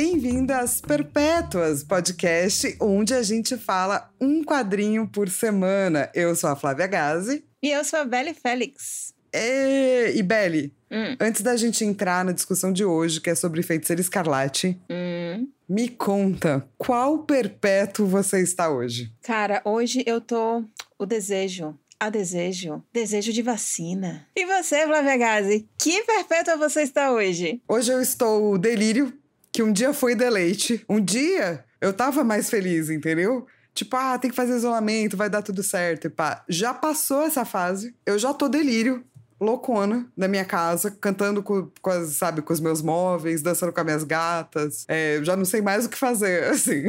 Bem-vindo às Perpétuas, podcast onde a gente fala um quadrinho por semana. Eu sou a Flávia Gazi. E eu sou a Belle Félix. E, e Belle, Hum. antes da gente entrar na discussão de hoje, que é sobre Feiticeira Escarlate, Hum. me conta qual perpétuo você está hoje? Cara, hoje eu tô o desejo. A desejo. Desejo de vacina. E você, Flávia Gazi? Que perpétua você está hoje? Hoje eu estou o delírio, que um dia foi deleite. Um dia eu tava mais feliz, entendeu? Tipo, ah, tem que fazer isolamento, vai dar tudo certo e pá. Já passou essa fase, eu já tô delírio, loucona, na minha casa, cantando com, com as, sabe, com os meus móveis, dançando com as minhas gatas. É, já não sei mais o que fazer, assim.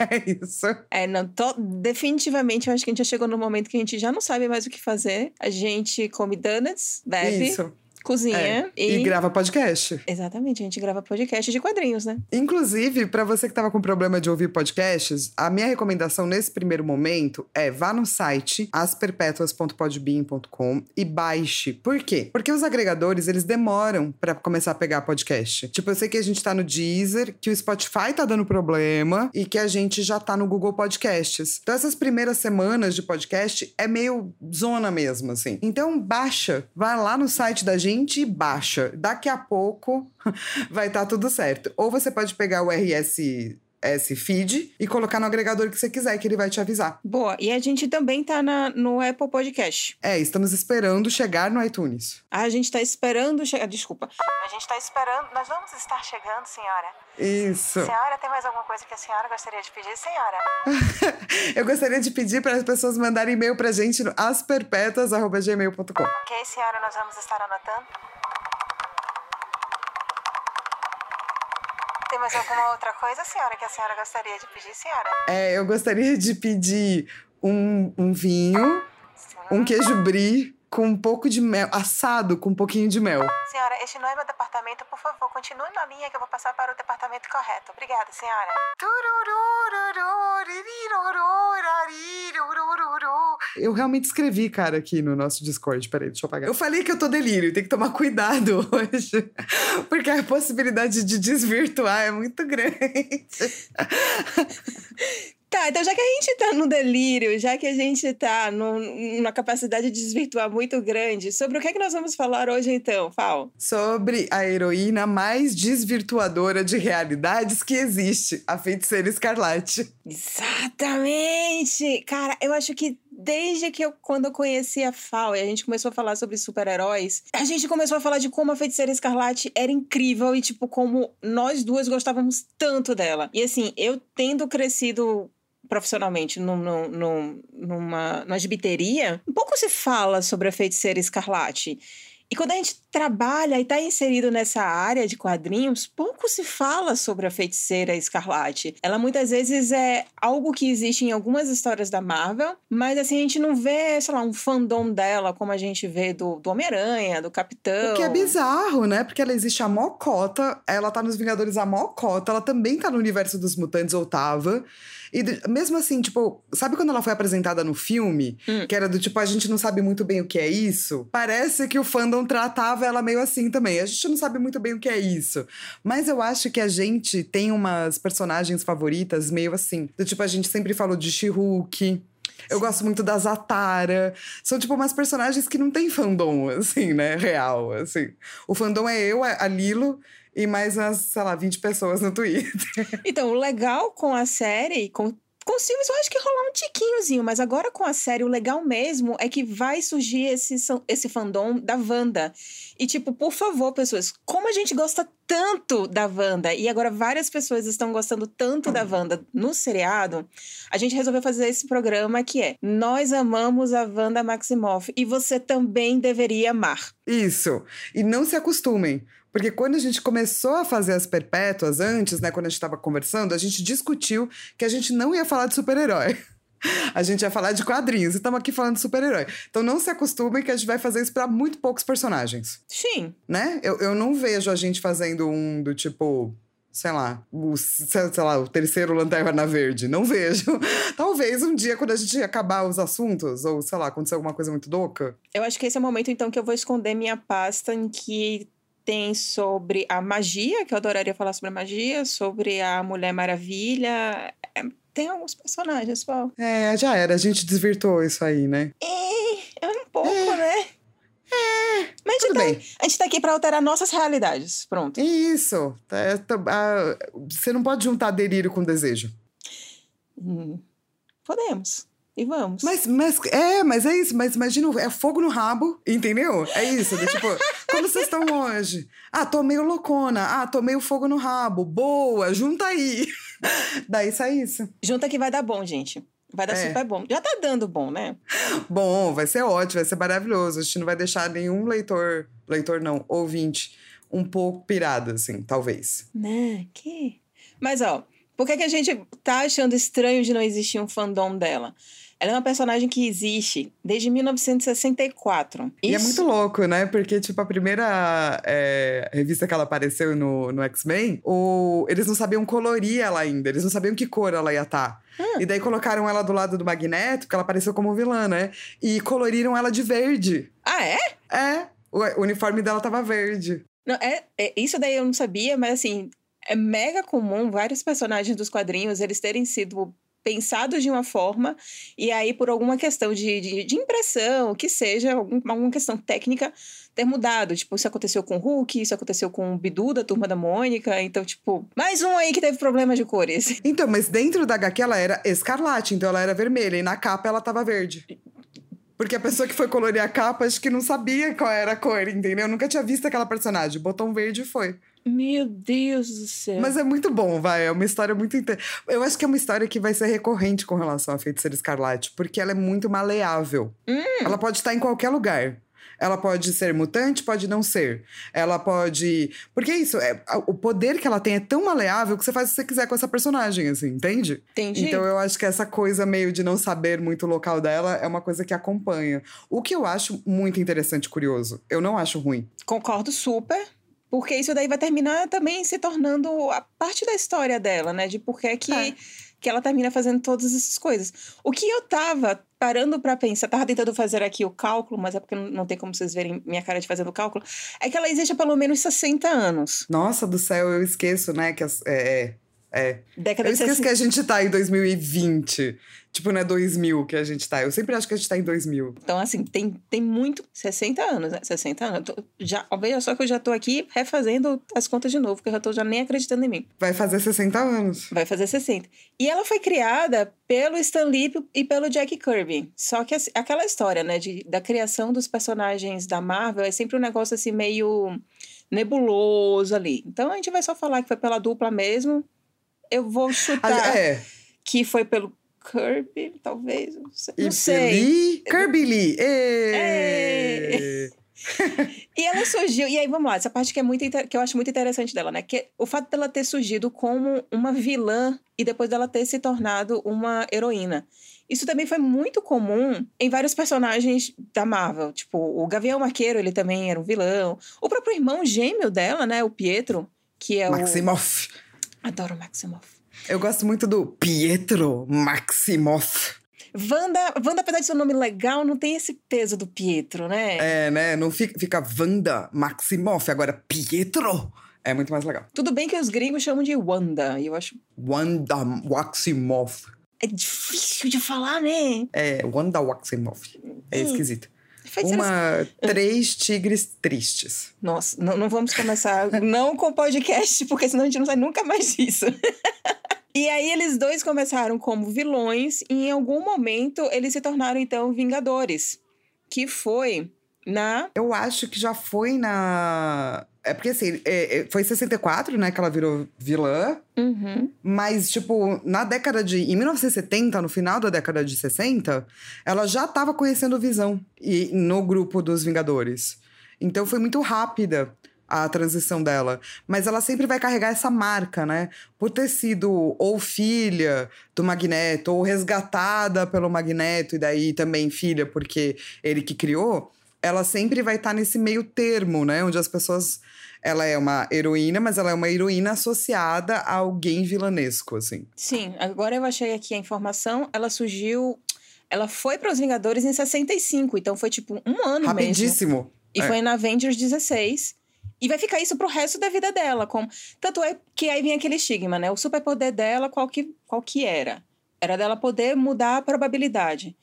É isso. É, não, tô, definitivamente eu acho que a gente já chegou no momento que a gente já não sabe mais o que fazer. A gente come donuts, bebe, Isso. Cozinha É. e... E grava podcast. Exatamente, a gente grava podcast de quadrinhos, né? Inclusive, pra você que tava com problema de ouvir podcasts, a minha recomendação nesse primeiro momento é vá no site asperpetuas.podbean.com e baixe. Por quê? Porque os agregadores, eles demoram pra começar a pegar podcast. Tipo, eu sei que a gente tá no Deezer, que o Spotify tá dando problema e que a gente já tá no Google Podcasts. Então, essas primeiras semanas de podcast é meio zona mesmo, assim. Então, baixa. Vai lá no site da gente e baixa. Daqui a pouco vai estar tudo certo. Ou você pode pegar o RSS feed e colocar no agregador que você quiser, que ele vai te avisar. Boa, e a gente também tá na, no Apple Podcast. É, estamos esperando chegar no iTunes. A gente tá esperando chegar. Desculpa. A gente está esperando. Nós vamos estar chegando, senhora. Isso. Senhora, tem mais alguma coisa que a senhora gostaria de pedir, senhora? Eu gostaria de pedir para as pessoas mandarem e-mail pra gente no asperpetuas.gmail.com. Ok, senhora, nós vamos estar anotando. Tem mais alguma outra coisa, senhora, que a senhora gostaria de pedir, senhora? É, eu gostaria de pedir um, um vinho, um queijo brie com um pouco de mel, assado com um pouquinho de mel. Senhora, este não é meu departamento, por favor, continue na linha que eu vou passar para o departamento correto. Obrigada, senhora. Eu realmente escrevi, cara, aqui no nosso Discord. Peraí, deixa eu apagar. Eu falei que eu tô delírio, tem que tomar cuidado hoje. Porque a possibilidade de desvirtuar é muito grande. Tá, então já que a gente tá no delírio, já que a gente tá no, numa capacidade de desvirtuar muito grande, sobre o que é que nós vamos falar hoje então, Fal? Sobre a heroína mais desvirtuadora de realidades que existe, a feiticeira escarlate. Exatamente! Cara, eu acho que desde que eu, quando eu conheci a Fal e a gente começou a falar sobre super-heróis, a gente começou a falar de como a Feiticeira Escarlate era incrível e, tipo, como nós duas gostávamos tanto dela. E assim, eu tendo crescido profissionalmente num, num, num, numa, numa gibiteria, pouco se fala sobre a Feiticeira Escarlate. E quando a gente trabalha e está inserido nessa área de quadrinhos, pouco se fala sobre a feiticeira escarlate. Ela muitas vezes é algo que existe em algumas histórias da Marvel, mas assim, a gente não vê, sei lá, um fandom dela como a gente vê do, do Homem-Aranha, do Capitão. O que é bizarro, né? Porque ela existe a mocota, ela tá nos Vingadores a mocota, ela também tá no universo dos mutantes, ou tava. E mesmo assim, tipo, sabe quando ela foi apresentada no filme? Hum. Que era do tipo, a gente não sabe muito bem o que é isso? Parece que o fandom tratava ela meio assim também. A gente não sabe muito bem o que é isso. Mas eu acho que a gente tem umas personagens favoritas meio assim. Do tipo, a gente sempre falou de She-Hulk. Eu gosto muito da Zatara. São, tipo, umas personagens que não tem fandom, assim, né? Real, assim. O fandom é eu, a Lilo e mais umas, sei lá, 20 pessoas no Twitter. Então, o legal com a série, com com filmes eu acho que rolar um tiquinhozinho, mas agora com a série, o legal mesmo é que vai surgir esse, esse fandom da Wanda. E, tipo, por favor, pessoas, como a gente gosta tanto da Wanda, e agora várias pessoas estão gostando tanto da Wanda no seriado, a gente resolveu fazer esse programa que é Nós amamos a Wanda Maximoff e você também deveria amar. Isso. E não se acostumem. Porque quando a gente começou a fazer as perpétuas antes, né, quando a gente estava conversando, a gente discutiu que a gente não ia falar de super-herói. A gente ia falar de quadrinhos e estamos aqui falando de super-herói. Então não se acostumem que a gente vai fazer isso para muito poucos personagens, Sim. né? Eu, eu não vejo a gente fazendo um do tipo, sei lá, o, sei sei lá, o terceiro Lanterna Verde. Não vejo. Talvez um dia, quando a gente acabar os assuntos, ou sei lá, acontecer alguma coisa muito louca. Eu acho que esse é o momento, então, que eu vou esconder minha pasta em que tem sobre a magia, que eu adoraria falar sobre a magia, sobre a Mulher Maravilha. É, tem alguns personagens, Paulo. É, já era, a gente desvirtuou isso aí, né? É, é um pouco, né? É. Mas a gente, tudo tá, bem. a gente tá aqui pra alterar nossas realidades. Pronto. Isso. É, tá- você não pode juntar delírio com desejo. Hum, podemos. E vamos. Mas, mas, é, mas é isso. Mas imagina, é fogo no rabo, entendeu? É isso. né? tipo, como vocês estão hoje? Ah, tô meio loucona. Ah, tô meio fogo no rabo. Boa, junta aí. Daí sai isso. Junta que vai dar bom, gente. Vai dar É. super bom. Já tá dando bom, né? Bom, vai ser ótimo, vai ser maravilhoso. A gente não vai deixar nenhum leitor, leitor não, ouvinte, um pouco pirado, assim, talvez. Né? Que? Mas, ó, por que, que a gente tá achando estranho de não existir um fandom dela? Ela é uma personagem que existe desde 1964. E é Isso- muito louco, né? Porque, tipo, a primeira é, revista que ela apareceu no, no X-Men, o- eles não sabiam colorir ela ainda, eles não sabiam que cor ela ia estar. Ah. E daí colocaram ela do lado do Magneto, porque ela apareceu como vilã, né? E coloriram ela de verde. Ah, é? É, o, o uniforme dela tava verde. Não, é, é- Isso daí eu não sabia, mas assim, é mega comum vários personagens dos quadrinhos eles terem sido pensados de uma forma e aí por alguma questão de, de, de impressão, que seja, algum, alguma questão técnica, ter mudado. Tipo, isso aconteceu com o Hulk, isso aconteceu com o Bidu da Turma da Mônica, então, tipo, mais um aí que teve problemas de cores. Então, mas dentro da HQ ela era escarlate, então ela era vermelha. E na capa ela tava verde. Porque a pessoa que foi colorir a capa, acho que não sabia qual era a cor, entendeu? Eu nunca tinha visto aquela personagem. Um verde foi. Meu Deus do céu. Mas é muito bom, vai. É uma história muito. Inte... Eu acho que é uma história que vai ser recorrente com relação à Feiticeira Escarlate, porque ela é muito maleável. Ela pode estar em qualquer lugar. Ela pode ser mutante, pode não ser. Ela pode. Porque é isso, é, o poder que ela tem é tão maleável que você faz o que você quiser com essa personagem, assim, entende? Entendi. Então eu acho que essa coisa meio de não saber muito o local dela é uma coisa que acompanha. O que eu acho muito interessante e curioso. Eu não acho ruim. Concordo super. Porque isso daí vai terminar também se tornando a parte da história dela, né? De por que que, É. que ela termina fazendo todas essas coisas. O que eu tava parando pra pensar, tava tentando fazer aqui o cálculo, mas é porque não, tem como vocês verem minha cara de fazendo o cálculo, é que ela existe há pelo menos 60 anos. Nossa do céu, eu esqueço, né? Que as- é, é, é. Década Eu de esqueço 60. que a gente tá em 2020. Tipo, não é 2000 que a gente tá. Eu sempre acho que a gente tá em 2000. Então, assim, tem, tem muito. 60 anos, né? 60 anos. Tô- já, veja só que eu já tô aqui refazendo as contas de novo, porque eu já tô já nem acreditando em mim. Vai fazer 60 anos. Vai fazer 60. E ela foi criada pelo Stan Lee e pelo Jack Kirby. Só que assim, aquela história, né, de, da criação dos personagens da Marvel é sempre um negócio assim meio nebuloso ali. Então a gente vai só falar que foi pela dupla mesmo. Eu vou chutar é. que foi pelo Kirby, talvez. Não sei. Não sei. Lee, Kirby Lee. Ê! E ela surgiu, e aí vamos lá, essa parte que é muito que eu acho muito interessante dela, né? Que o fato dela ter surgido como uma vilã e depois dela ter se tornado uma heroína. Isso também foi muito comum em vários personagens da Marvel. Tipo, o Gavião Arqueiro, ele também era um vilão. O próprio irmão gêmeo dela, né? O Pietro, que é Maximoff. o. Adoro o Maximoff. Eu gosto muito do Pietro Maximoff. Wanda, Wanda, apesar de ser um nome legal, não tem esse peso do Pietro, né? É, né? Não fica, fica Wanda Maximoff. Agora, Pietro é muito mais legal. Tudo bem que os gringos chamam de Wanda, e eu acho. Wanda Maximoff. É difícil de falar, né? É, Wanda Maximoff. É Hum. esquisito. Uma, três tigres tristes. Nossa, não, não vamos começar não com podcast, porque senão a gente não sai nunca mais disso. e aí eles dois começaram como vilões e em algum momento eles se tornaram então vingadores, que foi na Eu acho que já foi na. É porque assim, é- é- foi em 64, né, que ela virou vilã. Uhum. Mas, tipo, na década de. Em 1970, no final da década de 60, ela já tava conhecendo Visão e, no grupo dos Vingadores. Então foi muito rápida a transição dela. Mas ela sempre vai carregar essa marca, né? Por ter sido ou filha do Magneto, ou resgatada pelo Magneto, e daí também filha, porque ele que criou. Ela sempre vai estar nesse meio termo, né? Onde as pessoas. Ela é uma heroína, mas ela é uma heroína associada a alguém vilanesco, assim. Sim, agora eu achei aqui a informação, ela surgiu, ela foi para os Vingadores em 65, então foi tipo um ano mesmo. Rapidíssimo. E É. foi na Avengers 16. E vai ficar isso pro resto da vida dela. Como... Tanto é que aí vem aquele estigma, né? O superpoder dela, qual que, qual que era? Era dela poder mudar a probabilidade.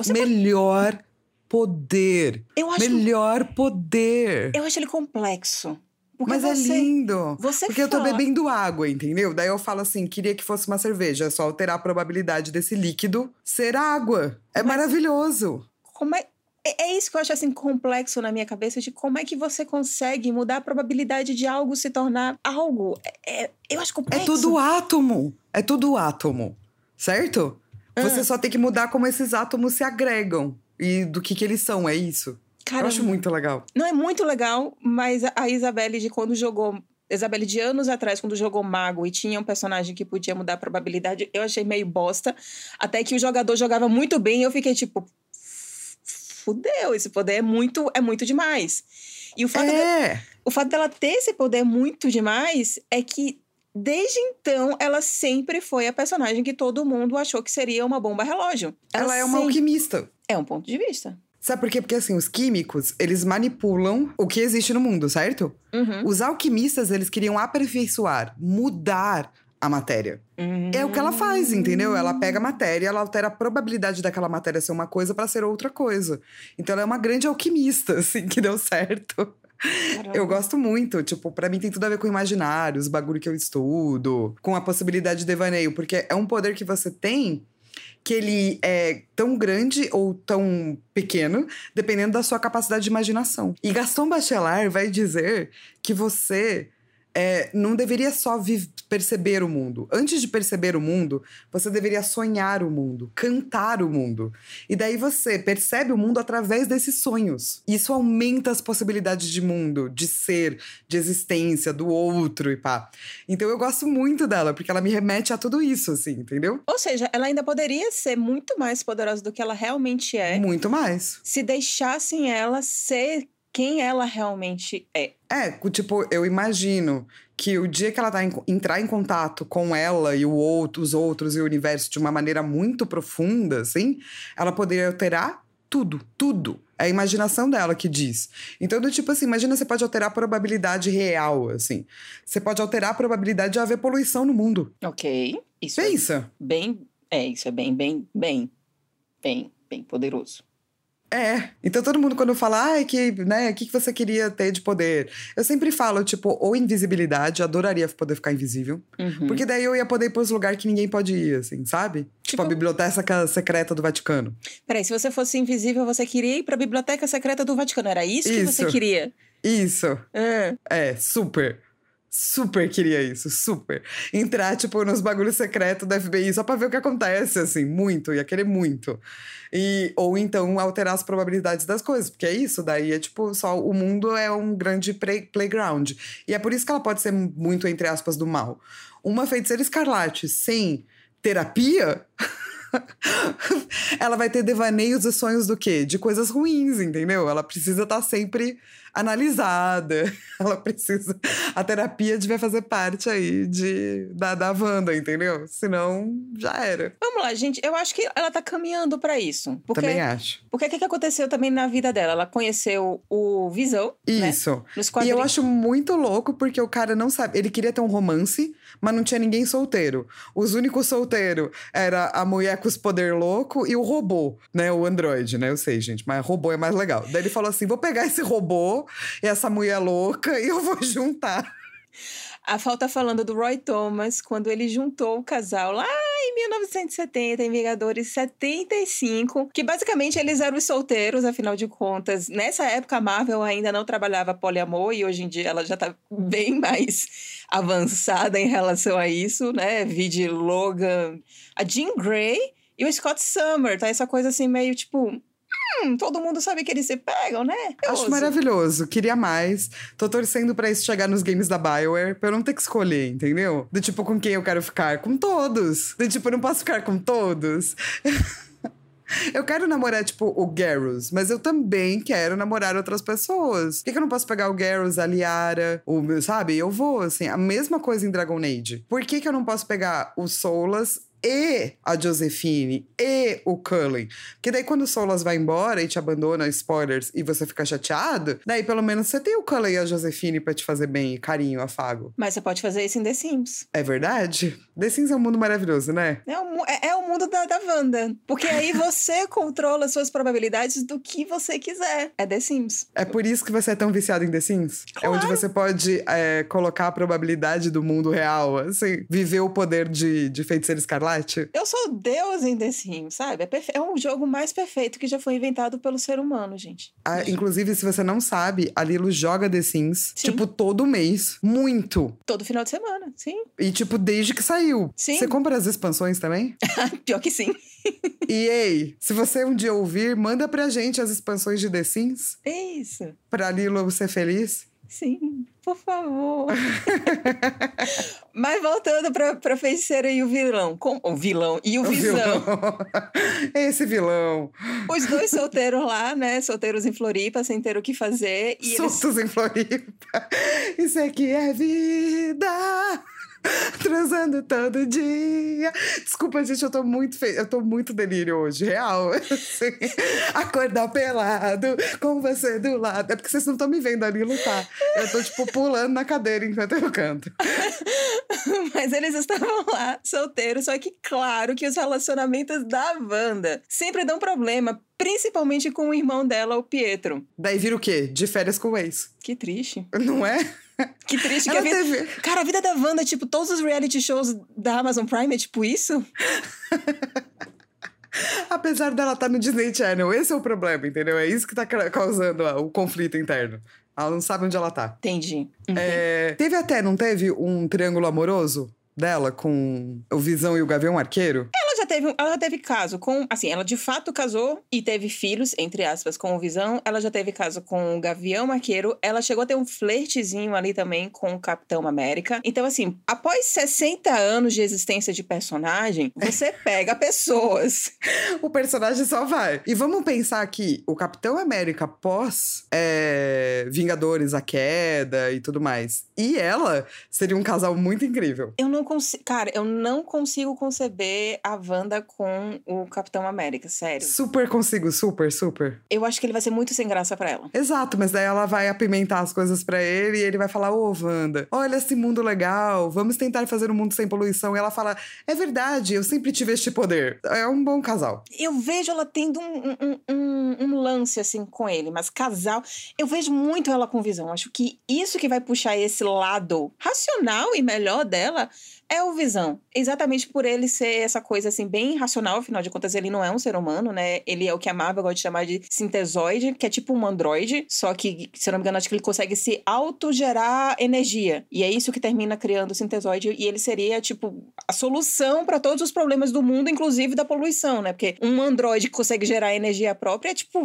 Você Melhor poder. Eu acho, Melhor poder. eu acho ele complexo. Porque Mas você, é lindo. Você Porque eu tô fala- bebendo água, entendeu? Daí eu falo assim, queria que fosse uma cerveja. É só alterar a probabilidade desse líquido ser água. É Mas- maravilhoso. Como é, é é isso que eu acho assim complexo na minha cabeça de como é que você consegue mudar a probabilidade de algo se tornar algo. É, é- eu acho É complexo. tudo átomo. É tudo átomo. Certo? Ah. Você só tem que mudar como esses átomos se agregam. E do que que eles são, é isso. Cara, eu acho muito legal. Não é muito legal, mas a- a Isabelle de quando jogou. Isabelle de anos atrás, quando jogou Mago e tinha um personagem que podia mudar a probabilidade, eu achei meio bosta. Até que o jogador jogava muito bem e eu fiquei tipo. Fudeu, esse poder é muito, é muito demais. E o fato, É. o fato dela ter esse poder muito demais é que, desde então, ela sempre foi a personagem que todo mundo achou que seria uma bomba relógio. Ela é uma sempre- alquimista. É um ponto de vista. Sabe por quê? Porque assim, os químicos, eles manipulam o que existe no mundo, certo? Uhum. Os alquimistas, eles queriam aperfeiçoar, mudar a matéria. É o que ela faz, entendeu? Ela pega a matéria, ela altera a probabilidade daquela matéria ser uma coisa pra ser outra coisa. Então ela é uma grande alquimista, assim, que deu certo. Caramba. Eu gosto muito, tipo, pra mim tem tudo a ver com imaginários, bagulho que eu estudo, com a possibilidade de devaneio, porque é um poder que você tem que ele é tão grande ou tão pequeno, dependendo da sua capacidade de imaginação. E Gaston Bachelard vai dizer que você é, não deveria só perceber o mundo. Antes de perceber o mundo, você deveria sonhar o mundo, cantar o mundo. E daí você percebe o mundo através desses sonhos. Isso aumenta as possibilidades de mundo, de ser, de existência, do outro e pá. Então eu gosto muito dela, porque ela me remete a tudo isso, assim, entendeu? Ou seja, ela ainda poderia ser muito mais poderosa do que ela realmente é, Muito mais. se deixassem ela ser quem ela realmente é. É, tipo, eu imagino que o dia que ela tá em- entrar em contato com ela e o outro, os outros e o universo de uma maneira muito profunda, assim, ela poderia alterar tudo, tudo. É a imaginação dela que diz. Então, do tipo assim, imagina você pode alterar a probabilidade real, assim. Você pode alterar a probabilidade de haver poluição no mundo. Ok. Isso é Pensa. bem. É, isso é bem, bem, bem, bem, bem poderoso. É. Então todo mundo quando fala, ai, que, né, o que, que você queria ter de poder? Eu sempre falo, tipo, ou invisibilidade, adoraria poder ficar invisível. Uhum. Porque daí eu ia poder ir pros lugares que ninguém pode ir, assim, sabe? Tipo, Tipo- a biblioteca secreta do Vaticano. Peraí, se você fosse invisível, você queria ir pra Biblioteca Secreta do Vaticano. Era isso, que você Isso. queria? Isso. Ah, É, super. Super queria isso, super. Entrar, tipo, nos bagulhos secretos da FBI só pra ver o que acontece, assim, muito, ia querer muito. E, ou então alterar as probabilidades das coisas, porque é isso, daí é tipo, só o mundo é um grande play- playground. E é por isso que ela pode ser muito, entre aspas, do mal. Uma feiticeira escarlate sem terapia. ela vai ter devaneios e sonhos do quê? De coisas ruins, entendeu? Ela precisa estar sempre analisada. Ela precisa. A terapia devia fazer parte aí de, da, da Wanda, entendeu? Senão, já era. Vamos lá, gente. Eu acho que ela tá caminhando pra isso. Porque, Também acho. porque o que, que aconteceu também na vida dela? Ela conheceu o Visão, né? Isso. Nos E eu acho muito louco porque o cara não sabe. Ele queria ter um romance, mas não tinha ninguém solteiro. Os únicos solteiros era a mulher com os poder louco e o robô, né? O androide, né? Eu sei, gente, mas robô é mais legal. Daí ele falou assim: vou pegar esse robô e essa mulher louca e eu vou juntar. A falta falando do Roy Thomas, quando ele juntou o casal lá em 1970, em Vingadores 75, que basicamente eles eram os solteiros, afinal de contas. Nessa época, a Marvel ainda não trabalhava poliamor e hoje em dia ela já tá bem mais avançada em relação a isso, né? Vide Logan, a Jean Grey e o Scott Summer, tá? Essa coisa assim meio tipo. Hum, todo mundo sabe que eles se pegam, né? Acho Curioso. maravilhoso. Queria mais. Tô torcendo pra isso chegar nos games da Bioware, pra eu não ter que escolher, entendeu? Do tipo, com quem eu quero ficar? Com todos. Do tipo, eu não posso ficar com todos. Eu quero namorar, tipo, o Garrus, mas eu também quero namorar outras pessoas. Por que, que eu não posso pegar o Garrus, a Liara, o, sabe? Eu vou, assim, a mesma coisa em Dragon Age. Por que, que eu não posso pegar o Solas e a Josephine e o Cullen. Porque daí quando o Solas vai embora e te abandona, spoilers, e você fica chateado, daí pelo menos você tem o Cullen e a Josephine pra te fazer bem, carinho, afago. Mas você pode fazer isso em The Sims. É verdade? The Sims é um mundo maravilhoso, né? É o, é, é o mundo da, da Wanda. Porque aí você controla suas probabilidades do que você quiser. É The Sims. É por isso que você é tão viciado em The Sims? É onde você pode é, colocar a probabilidade do mundo real, assim, viver o poder de, de feiticeiro escarlate? Eu sou Deus em The Sims, sabe? É, perfe- é o jogo mais perfeito que já foi inventado pelo ser humano, gente. Ah, inclusive, se você não sabe, a Lilo joga The Sims, Sim. tipo, todo mês. Muito. Todo final de semana, sim. E, tipo, desde que saiu. Sim. Você compra as expansões também? Pior que sim. e, ei, se você um dia ouvir, manda pra gente as expansões de The Sims, É isso. pra Lilo ser feliz. Sim, por favor. Mas voltando pra, pra feiticeira e o vilão. Com, o vilão e o, O visão. vilão. Esse vilão. Os dois solteiros lá, né? Solteiros em Floripa, sem ter o que fazer. E eles Soltos em Floripa. Isso aqui é vida. Transando todo dia. Desculpa, gente, eu tô muito feia. Eu tô muito delírio hoje, real. Assim, acordar pelado, com você do lado. É porque vocês não estão me vendo ali lutar. Eu tô, tipo, pulando na cadeira enquanto eu canto. Mas eles estavam lá, solteiros, só que claro que os relacionamentos da Wanda sempre dão problema, principalmente com o irmão dela, o Pietro. Daí vira o quê? De férias com o ex. Que triste. Não é? Que triste que Ela a vida... teve. Cara, a vida da Wanda, tipo, todos os reality shows da Amazon Prime é tipo isso? Apesar dela estar no Disney Channel, esse é o problema, entendeu? É isso que tá ca- causando ó, o conflito interno. Ela não sabe onde ela tá. Entendi. É, teve até, não teve um triângulo amoroso dela com o Visão e o Gavião Arqueiro? Já teve, ela já teve caso com, assim, ela de fato casou e teve filhos, entre aspas, com o Visão. Ela já teve caso com o Gavião Arqueiro. Ela chegou a ter um flertezinho ali também com o Capitão América. Então, assim, após 60 anos de existência de personagem, você pega pessoas. O personagem só vai. E vamos pensar que o Capitão América pós é, Vingadores, a Queda e tudo mais. E ela seria um casal muito incrível. Eu não consigo, cara, eu não consigo conceber a Wanda com o Capitão América, sério. Super consigo, super, super. Eu acho que ele vai ser muito sem graça pra ela. Exato, mas daí ela vai apimentar as coisas pra ele e ele vai falar: Ô, Wanda, olha esse mundo legal, vamos tentar fazer um mundo sem poluição. E ela fala: É verdade, eu sempre tive este poder. É um bom casal. Eu vejo ela tendo um, um, um, um lance assim com ele, mas casal. Eu vejo muito ela com visão. Acho que isso que vai puxar esse lado racional e melhor dela é o Visão. Exatamente por ele ser essa coisa assim, bem racional, afinal de contas, ele não é um ser humano, né? Ele é o que a Marvel gosta de chamar de sintesoide, que é tipo um androide, só que, se eu não me engano, acho que ele consegue se autogerar energia. E é isso que termina criando o sintesoide, e ele seria, tipo, a solução para todos os problemas do mundo, inclusive da poluição, né? Porque um androide que consegue gerar energia própria é tipo.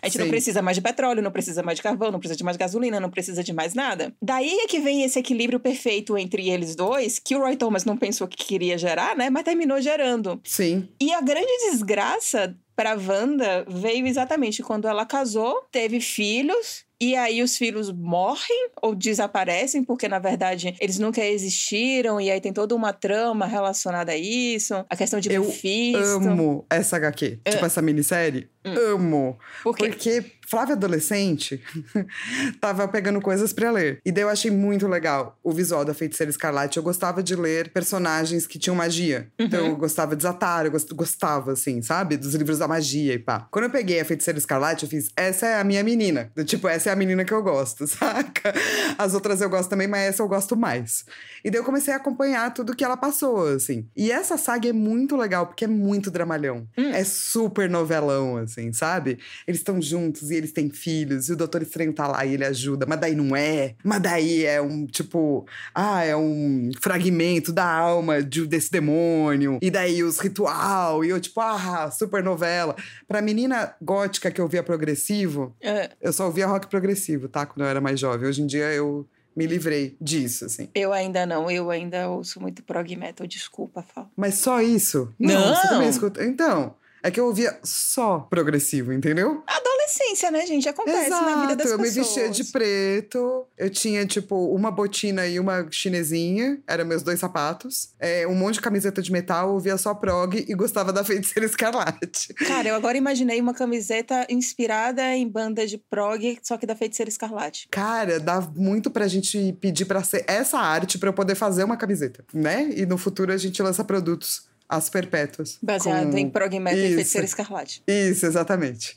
A gente não Sim. precisa mais de petróleo, não precisa mais de carvão, não precisa de mais gasolina, não precisa de mais nada. Daí é que vem esse equilíbrio perfeito entre eles dois, que o Roy Thomas não pensou que queria gerar, né? Mas terminou gerando. Sim. E a grande desgraça pra Wanda veio exatamente quando ela casou, teve filhos. E aí os filhos morrem ou desaparecem, porque na verdade eles nunca existiram, e aí tem toda uma trama relacionada a isso, a questão de Eu Mephisto. Amo essa HQ. Tipo, essa minissérie. Amo. Porque Porque Flávia Adolescente tava pegando coisas pra ler. E daí eu achei muito legal o visual da Feiticeira Escarlate. Eu gostava de ler personagens que tinham magia. Então eu gostava de Zatar, eu gost- gostava, assim, sabe? Dos livros da magia e pá. Quando eu peguei a Feiticeira Escarlate, eu fiz, essa é a minha menina. Tipo, essa é a menina que eu gosto, saca? As outras eu gosto também, mas essa eu gosto mais. E daí eu comecei a acompanhar tudo que ela passou, assim. E essa saga é muito legal, porque é muito dramalhão. É super novelão, assim, sabe? Eles estão juntos e eles têm filhos, e o Doutor Estranho tá lá e ele ajuda, mas daí não é. Mas daí é um, tipo, ah, é um fragmento da alma de- desse demônio. E daí os ritual, e eu, tipo, ah, super novela. Pra menina gótica que ouvia progressivo, é, eu só ouvia rock progressivo, tá? Quando eu era mais jovem. Hoje em dia eu me livrei disso, assim. eu ainda não, eu ainda ouço muito prog metal, desculpa, Fal. Mas só isso? Não! Você também escuta? Então, é que eu ouvia só progressivo, entendeu? Adolescência, né, gente? Acontece na vida das eu pessoas. me vestia de preto, eu tinha, tipo, uma botina e uma chinesinha, eram meus dois sapatos, é, um monte de camiseta de metal, ouvia só prog e gostava da Feiticeira Escarlate. Cara, eu agora imaginei uma camiseta inspirada em banda de prog, só que da Feiticeira Escarlate. Cara, dá muito pra gente pedir pra ser essa arte pra eu poder fazer uma camiseta, né? E no futuro a gente lança produtos as perpétuas. Baseado com- em prog metal e. Feiticeira Escarlate. Isso, exatamente.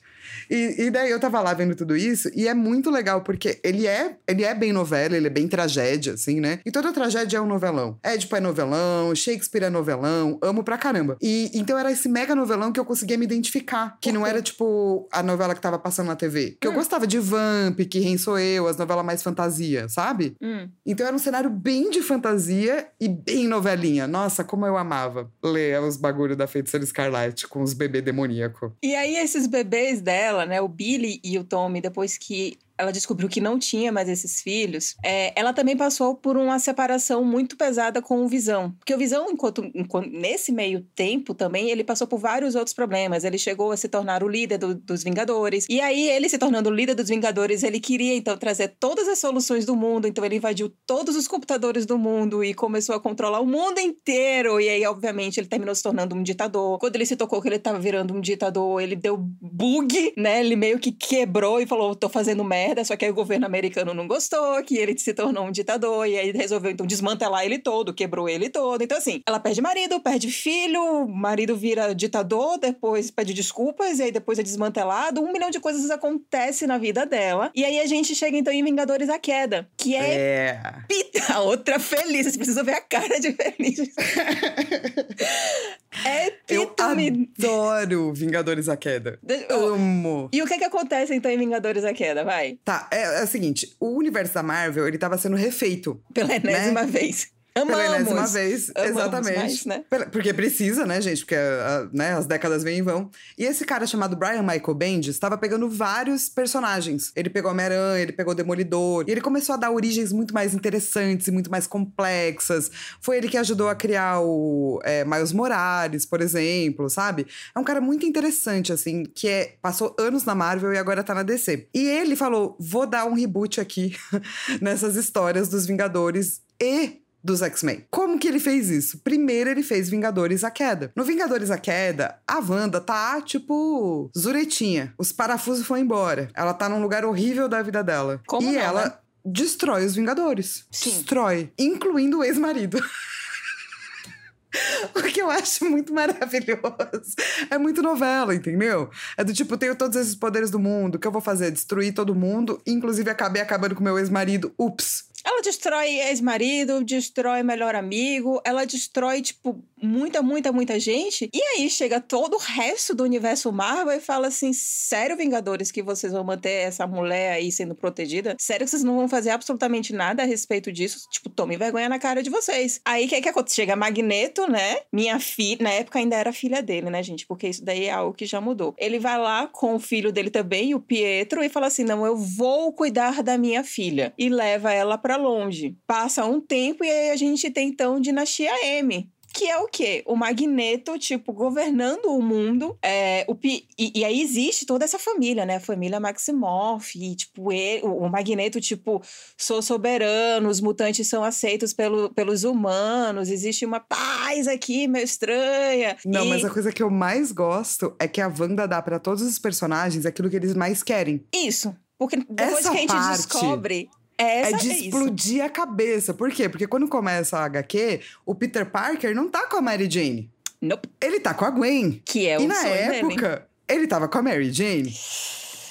E, e daí eu tava lá vendo tudo isso, e é muito legal, porque ele é, ele é bem novela, ele é bem tragédia, assim, né? E toda tragédia é um novelão. Édipo é novelão, Shakespeare é novelão, amo pra caramba. E então era esse mega novelão que eu conseguia me identificar. Que não era, tipo, a novela que tava passando na TV. Que eu Hum. gostava de Vamp, Que Rei Sou Eu, as novelas mais fantasia, sabe? Hum. Então era um cenário bem de fantasia e bem novelinha. Nossa, como eu amava ler os bagulho da Feiticeira Escarlate com os bebês demoníacos. E aí, esses bebês dela, né, o Billy e o Tommy, depois que ela descobriu que não tinha mais esses filhos, é, ela também passou por uma separação muito pesada com o Visão. Porque o Visão, enquanto, enquanto- nesse meio tempo também, ele passou por vários outros problemas. Ele chegou a se tornar o líder do- dos Vingadores. E aí, ele se tornando o líder dos Vingadores, ele queria então trazer todas as soluções do mundo. Então, ele invadiu todos os computadores do mundo e começou a controlar o mundo inteiro. E aí, obviamente, ele terminou se tornando um ditador. Quando ele se tocou que ele tava virando um ditador, ele deu bug, né? Ele meio que quebrou e falou: tô fazendo merda. Só que aí o governo americano não gostou, que ele se tornou um ditador. E aí resolveu, então, desmantelar ele todo, quebrou ele todo. Então, assim, ela perde marido, perde filho, marido vira ditador, depois pede desculpas, e aí depois é desmantelado. Um milhão de coisas acontece na vida dela. E aí a gente chega, então, em Vingadores a Queda, que é É. Pita, outra feliz. Vocês precisam ver a cara de feliz. é Eu epítome. adoro Vingadores à Queda. Oh, Amo. E o que que acontece então em Vingadores a Queda? Vai. Tá, é, é o seguinte: o universo da Marvel, ele tava sendo refeito. Pela enésima vez. Amamos. Pela enésima vez, Amamos exatamente. mais, né? Porque precisa, né, gente? Porque ah, né, as décadas vêm e vão. E esse cara chamado Brian Michael Bendis estava pegando vários personagens. Ele pegou Homem-Aranha, ele pegou Demolidor. E ele começou a dar origens muito mais interessantes e muito mais complexas. Foi ele que ajudou a criar o é, Miles Morales, por exemplo, sabe? É um cara muito interessante, assim, que é, passou anos na Marvel e agora tá na DC. E ele falou: vou dar um reboot aqui nessas histórias dos Vingadores e dos X-Men. Como que ele fez isso? Primeiro ele fez Vingadores a Queda. No Vingadores a Queda, a Wanda tá, tipo, zuretinha. Os parafusos foram embora. Ela tá num lugar horrível da vida dela. Como e não, ela né? destrói os Vingadores. Sim. Destrói. Incluindo o ex-marido. O que eu acho muito maravilhoso. É muito novela, entendeu? É do tipo, tenho todos esses poderes do mundo. O que eu vou fazer? Destruir todo mundo. Inclusive, acabei acabando com meu ex-marido. Ups. Ela destrói ex-marido, destrói melhor amigo, ela destrói, tipo, muita, muita, muita gente. E aí chega todo o resto do universo Marvel e fala assim: sério, Vingadores, que vocês vão manter essa mulher aí sendo protegida? Sério que vocês não vão fazer absolutamente nada a respeito disso? Tipo, tome vergonha na cara de vocês. Aí o que é que acontece? Chega Magneto, né? Minha filha, na época ainda era filha dele, né, gente? Porque isso daí é algo que já mudou. Ele vai lá com o filho dele também, o Pietro, e fala assim: não, eu vou cuidar da minha filha. E leva ela pra longe. Passa um tempo e aí a gente tem então Dinastia M. Que é o quê? O Magneto, tipo, governando o mundo. É, o e, e aí existe toda essa família, né? A família Maximoff. E, tipo, ele, o Magneto, tipo, sou soberano, os mutantes são aceitos pelo, pelos humanos. Existe uma paz aqui meio estranha. Não, E- mas a coisa que eu mais gosto é que a Wanda dá pra todos os personagens aquilo que eles mais querem. Isso. Porque depois Essa que a gente parte descobre. Essa é de isso. explodir a cabeça. Por quê? Porque quando começa a HQ, o Peter Parker não tá com a Mary Jane. Nope. Ele tá com a Gwen. Que é e o na sonho dele. época, ele tava com a Mary Jane.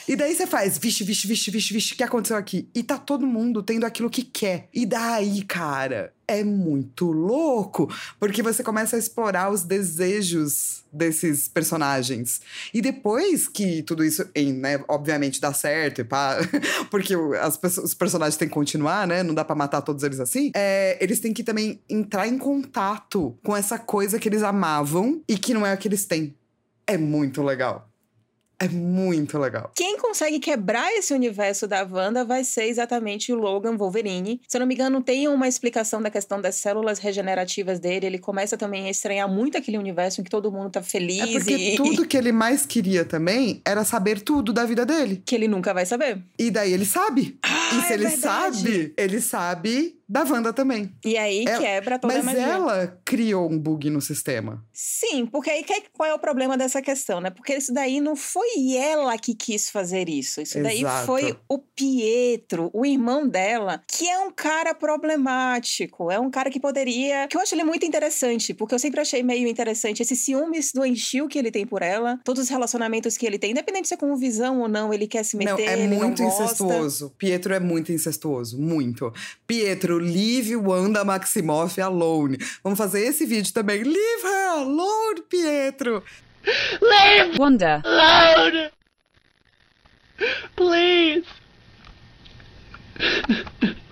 E daí você faz, vixe, vixe, vixe, vixe, vixe, o que aconteceu aqui? E tá todo mundo tendo aquilo que quer. E daí, cara, é muito louco. Porque você começa a explorar os desejos desses personagens. E depois que tudo isso, em, né, obviamente dá certo, pá, porque as os personagens têm que continuar, né? Não dá pra matar todos eles assim. É, eles têm que também entrar em contato com essa coisa que eles amavam e que não é a que eles têm. É muito legal. É muito legal. Quem consegue quebrar esse universo da Wanda vai ser exatamente o Logan Wolverine. Se eu não me engano, tem uma explicação da questão das células regenerativas dele. Ele começa também a estranhar muito aquele universo em que todo mundo tá feliz. É porque e... tudo que ele mais queria também era saber tudo da vida dele. Que ele nunca vai saber. E daí ele sabe. Ah, e se é ele verdade. sabe, ele sabe da Wanda também. E aí Ela- quebra toda a Mas ela criou um bug no sistema. Sim, porque aí que- qual é o problema dessa questão, né? Porque isso daí não foi ela que quis fazer isso. Isso daí Exato. foi o Pietro, o irmão dela, que é um cara problemático. É um cara que poderia. Que eu acho ele muito interessante, porque eu sempre achei meio interessante esse ciúmes doentio que ele tem por ela, todos os relacionamentos que ele tem, independente se é com visão ou não, ele quer se meter. não, é muito não gosta. incestuoso. Pietro é muito incestuoso. Muito. Pietro, leave Wanda Maximoff alone. Vamos fazer esse vídeo também. Leave her alone, Pietro. Wanda. Alone! Please!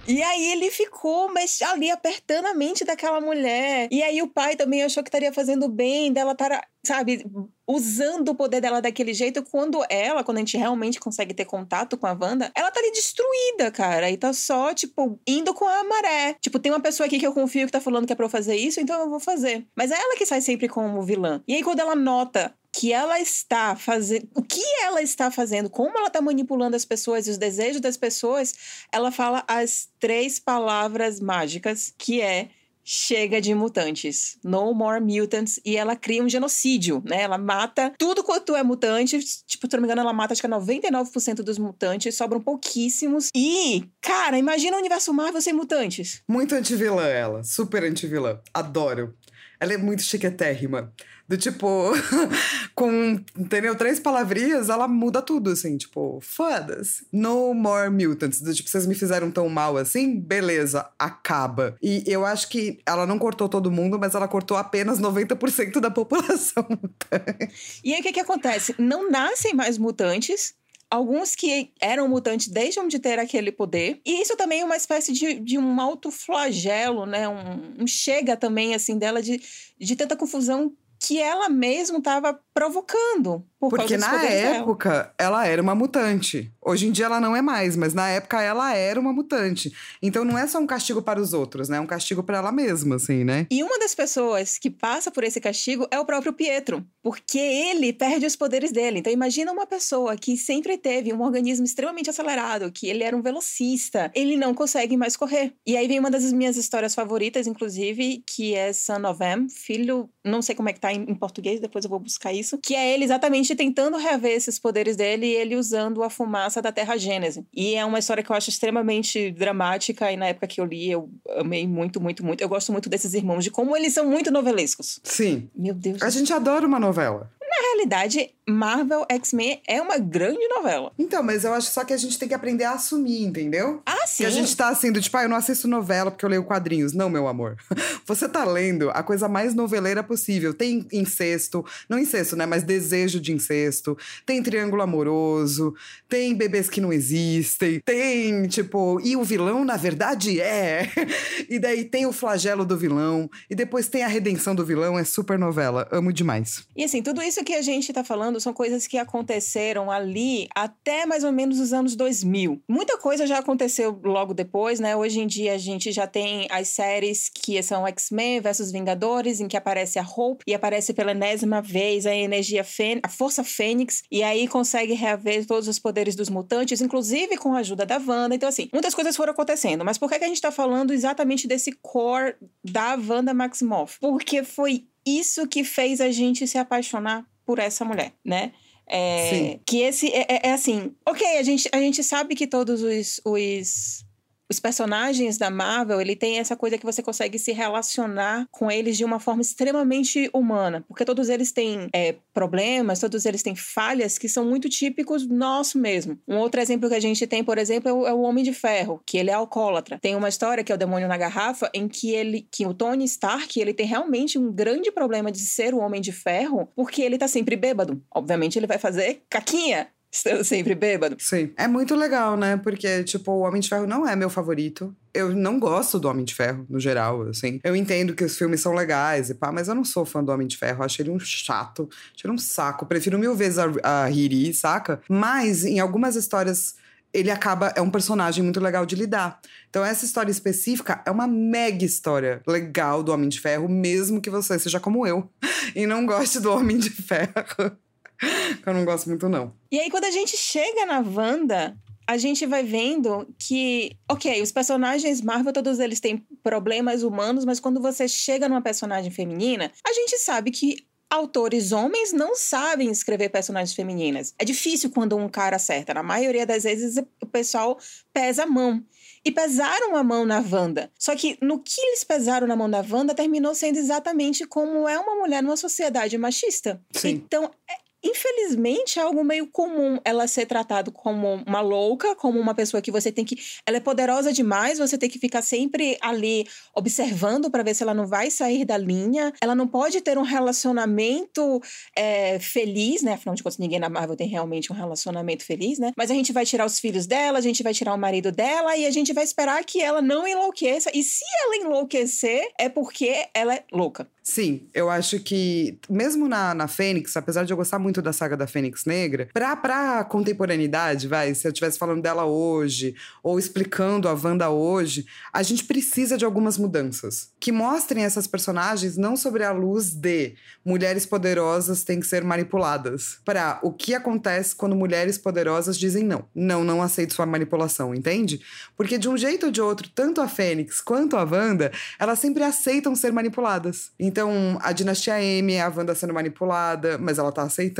E aí ele ficou mas ali apertando a mente daquela mulher. E aí o pai também achou que estaria fazendo bem dela estar, sabe, usando o poder dela daquele jeito quando ela, quando a gente realmente consegue ter contato com a Wanda, ela tá ali destruída, cara. E tá só, tipo, indo com a maré. Tipo, tem uma pessoa aqui que eu confio que tá falando que é pra eu fazer isso, então eu vou fazer. Mas é ela que sai sempre como vilã. E aí quando ela nota que ela está fazendo, o que ela está fazendo, como ela está manipulando as pessoas e os desejos das pessoas, ela fala as três palavras mágicas, que é chega de mutantes, no more mutants, e ela cria um genocídio, né? Ela mata tudo quanto é mutante, tipo, se não me engano, ela mata acho que é 99% dos mutantes, sobram pouquíssimos. E, cara, imagina o universo Marvel sem mutantes. Muito antivilã ela. Super antivilã. Adoro. Ela é muito chiquetérrima. Do tipo, com, entendeu? Três palavrinhas, ela muda tudo, assim, tipo, foda-se. No more mutants. Do tipo, vocês me fizeram tão mal assim? Beleza, acaba. E eu acho que ela não cortou todo mundo, mas ela cortou apenas 90% da população mutante. E aí o que, que acontece? Não nascem mais mutantes. Alguns que eram mutantes deixam de ter aquele poder. E isso também é uma espécie de, de um autoflagelo, né? Um, um chega também, assim, dela de, de tanta confusão que ela mesma estava provocando. Por Porque na poderes dela. época ela era uma mutante. Hoje em dia ela não é mais, mas na época ela era uma mutante. Então não é só um castigo para os outros, né? É um castigo para ela mesma, assim, né? E uma das pessoas que passa por esse castigo é o próprio Pietro, porque ele perde os poderes dele. Então imagina uma pessoa que sempre teve um organismo extremamente acelerado, que ele era um velocista, ele não consegue mais correr. E aí vem uma das minhas histórias favoritas, inclusive, que é Son of M, filho, não sei como é que tá em, em português, depois eu vou buscar isso, que é ele exatamente tentando reaver esses poderes dele e ele usando a fumaça da Terra Gênese. E é uma história que eu acho extremamente dramática e na época que eu li eu amei muito, muito, muito. Eu gosto muito desses irmãos, de como eles são muito novelescos. Sim. Meu Deus. A gente adora uma novela. Na realidade, Marvel X-Men é uma grande novela. Então, mas eu acho só que a gente tem que aprender a assumir, entendeu? Ah, sim. Que a gente tá assim, do tipo, ah, eu não assisto novela porque eu leio quadrinhos. Não, meu amor. Você tá lendo a coisa mais noveleira possível. Tem incesto, não incesto, né? Mas desejo de incesto. Tem triângulo amoroso. Tem bebês que não existem. Tem, tipo, e o vilão, na verdade, é. E daí tem o flagelo do vilão. E depois tem a redenção do vilão. É super novela. Amo demais. E assim, tudo isso que a gente tá falando são coisas que aconteceram ali até mais ou menos os anos 2000. Muita coisa já aconteceu logo depois, né? Hoje em dia a gente já tem as séries que são X-Men versus Vingadores, em que aparece a Hope e aparece pela enésima vez a energia Fên a Força Fênix, e aí consegue reaver todos os poderes dos mutantes, inclusive com a ajuda da Wanda. Então, assim, muitas coisas foram acontecendo. Mas por que, que a gente tá falando exatamente desse core da Wanda Maximoff? Porque foi isso que fez a gente se apaixonar por essa mulher, né? É, Sim. Que esse é, é- é assim, ok, a gente, a gente sabe que todos os, os, os personagens da Marvel, ele tem essa coisa que você consegue se relacionar com eles de uma forma extremamente humana, porque todos eles têm é, problemas, todos eles têm falhas que são muito típicos nosso mesmo. Um outro exemplo que a gente tem, por exemplo, é o, é o Homem de Ferro, que ele é alcoólatra. Tem uma história que é o Demônio na Garrafa, em que ele, que o Tony Stark, ele tem realmente um grande problema de ser o Homem de Ferro, porque ele tá sempre bêbado. Obviamente ele vai fazer caquinha estando sempre bêbado. Sim. É muito legal, né? Porque, tipo, o Homem de Ferro não é meu favorito. eu não gosto do Homem de Ferro, no geral, assim. Eu entendo que os filmes são legais e pá, mas eu não sou fã do Homem de Ferro. Eu acho ele um chato, acho ele um saco. Prefiro mil vezes a, a Riri, saca? Mas em algumas histórias ele acaba é um personagem muito legal de lidar. Então essa história específica é uma mega história legal do Homem de Ferro, mesmo que você seja como eu e não goste do Homem de Ferro. eu não gosto muito não. E aí quando a gente chega na Wanda, a gente vai vendo que, ok, os personagens Marvel, todos eles têm problemas humanos, mas quando você chega numa personagem feminina, a gente sabe que autores homens não sabem escrever personagens femininas. É difícil quando um cara acerta. Na maioria das vezes, o pessoal pesa a mão. E pesaram a mão na Wanda. Só que no que eles pesaram na mão da Wanda terminou sendo exatamente como é uma mulher numa sociedade machista. Sim. Então, é, Infelizmente, é algo meio comum ela ser tratada como uma louca, como uma pessoa que você tem que. Ela é poderosa demais, você tem que ficar sempre ali observando para ver se ela não vai sair da linha. Ela não pode ter um relacionamento é, feliz, né? Afinal de contas, ninguém na Marvel tem realmente um relacionamento feliz, né? Mas a gente vai tirar os filhos dela, a gente vai tirar o marido dela e a gente vai esperar que ela não enlouqueça. E se ela enlouquecer, é porque ela é louca. Sim, eu acho que, mesmo na, na Fênix, apesar de eu gostar muito da saga da Fênix Negra, pra, pra contemporaneidade, vai, se eu estivesse falando dela hoje, ou explicando a Wanda hoje, a gente precisa de algumas mudanças que mostrem essas personagens não sobre a luz de mulheres poderosas têm que ser manipuladas, para o que acontece quando mulheres poderosas dizem não. Não, não aceito sua manipulação, entende? Porque de um jeito ou de outro, tanto a Fênix quanto a Wanda, elas sempre aceitam ser manipuladas. Então, a dinastia M é a Wanda sendo manipulada, mas ela tá aceitando.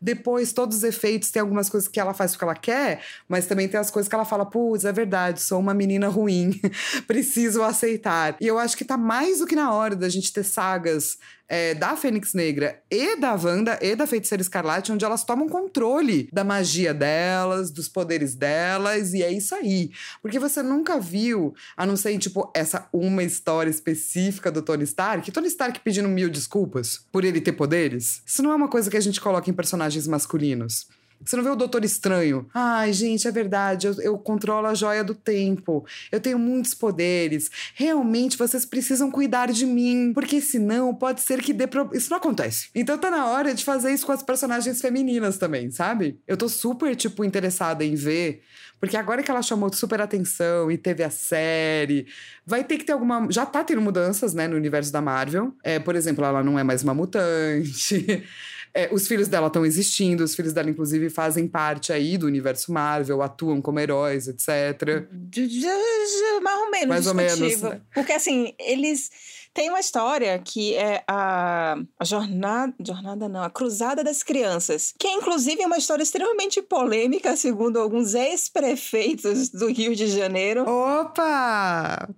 Depois, todos os efeitos, tem algumas coisas que ela faz porque ela quer, mas também tem as coisas que ela fala, putz, é verdade, sou uma menina ruim, preciso aceitar. E eu acho que tá mais do que na hora da gente ter sagas é, da Fênix Negra e da Wanda e da Feiticeira Escarlate, onde elas tomam controle da magia delas, dos poderes delas, e é isso aí. Porque você nunca viu, a não ser, tipo, essa uma história específica do Tony Stark, Tony Stark pedindo mil desculpas por ele ter poderes. Isso não é uma coisa que a gente coloca em personagens masculinos. Você não vê o Doutor Estranho? Ai, gente, é verdade, eu, eu, controlo a joia do tempo. Eu tenho muitos poderes. Realmente, vocês precisam cuidar de mim, porque senão pode ser que dê pro... Isso não acontece. Então tá na hora de fazer isso com as personagens femininas também, sabe? Eu tô super, tipo, interessada em ver. Porque agora que ela chamou super atenção e teve a série, vai ter que ter alguma. Já tá tendo mudanças, né, no universo da Marvel. É, por exemplo, ela não é mais uma mutante. É, os filhos dela estão existindo, os filhos dela, inclusive, fazem parte aí do universo Marvel, atuam como heróis, etc. Mais ou menos. Mais ou menos. Né? Porque, assim, eles. Tem uma história que é a, a jornada, jornada não, a Cruzada das Crianças, que é inclusive uma história extremamente polêmica, segundo alguns ex-prefeitos do Rio de Janeiro. Opa!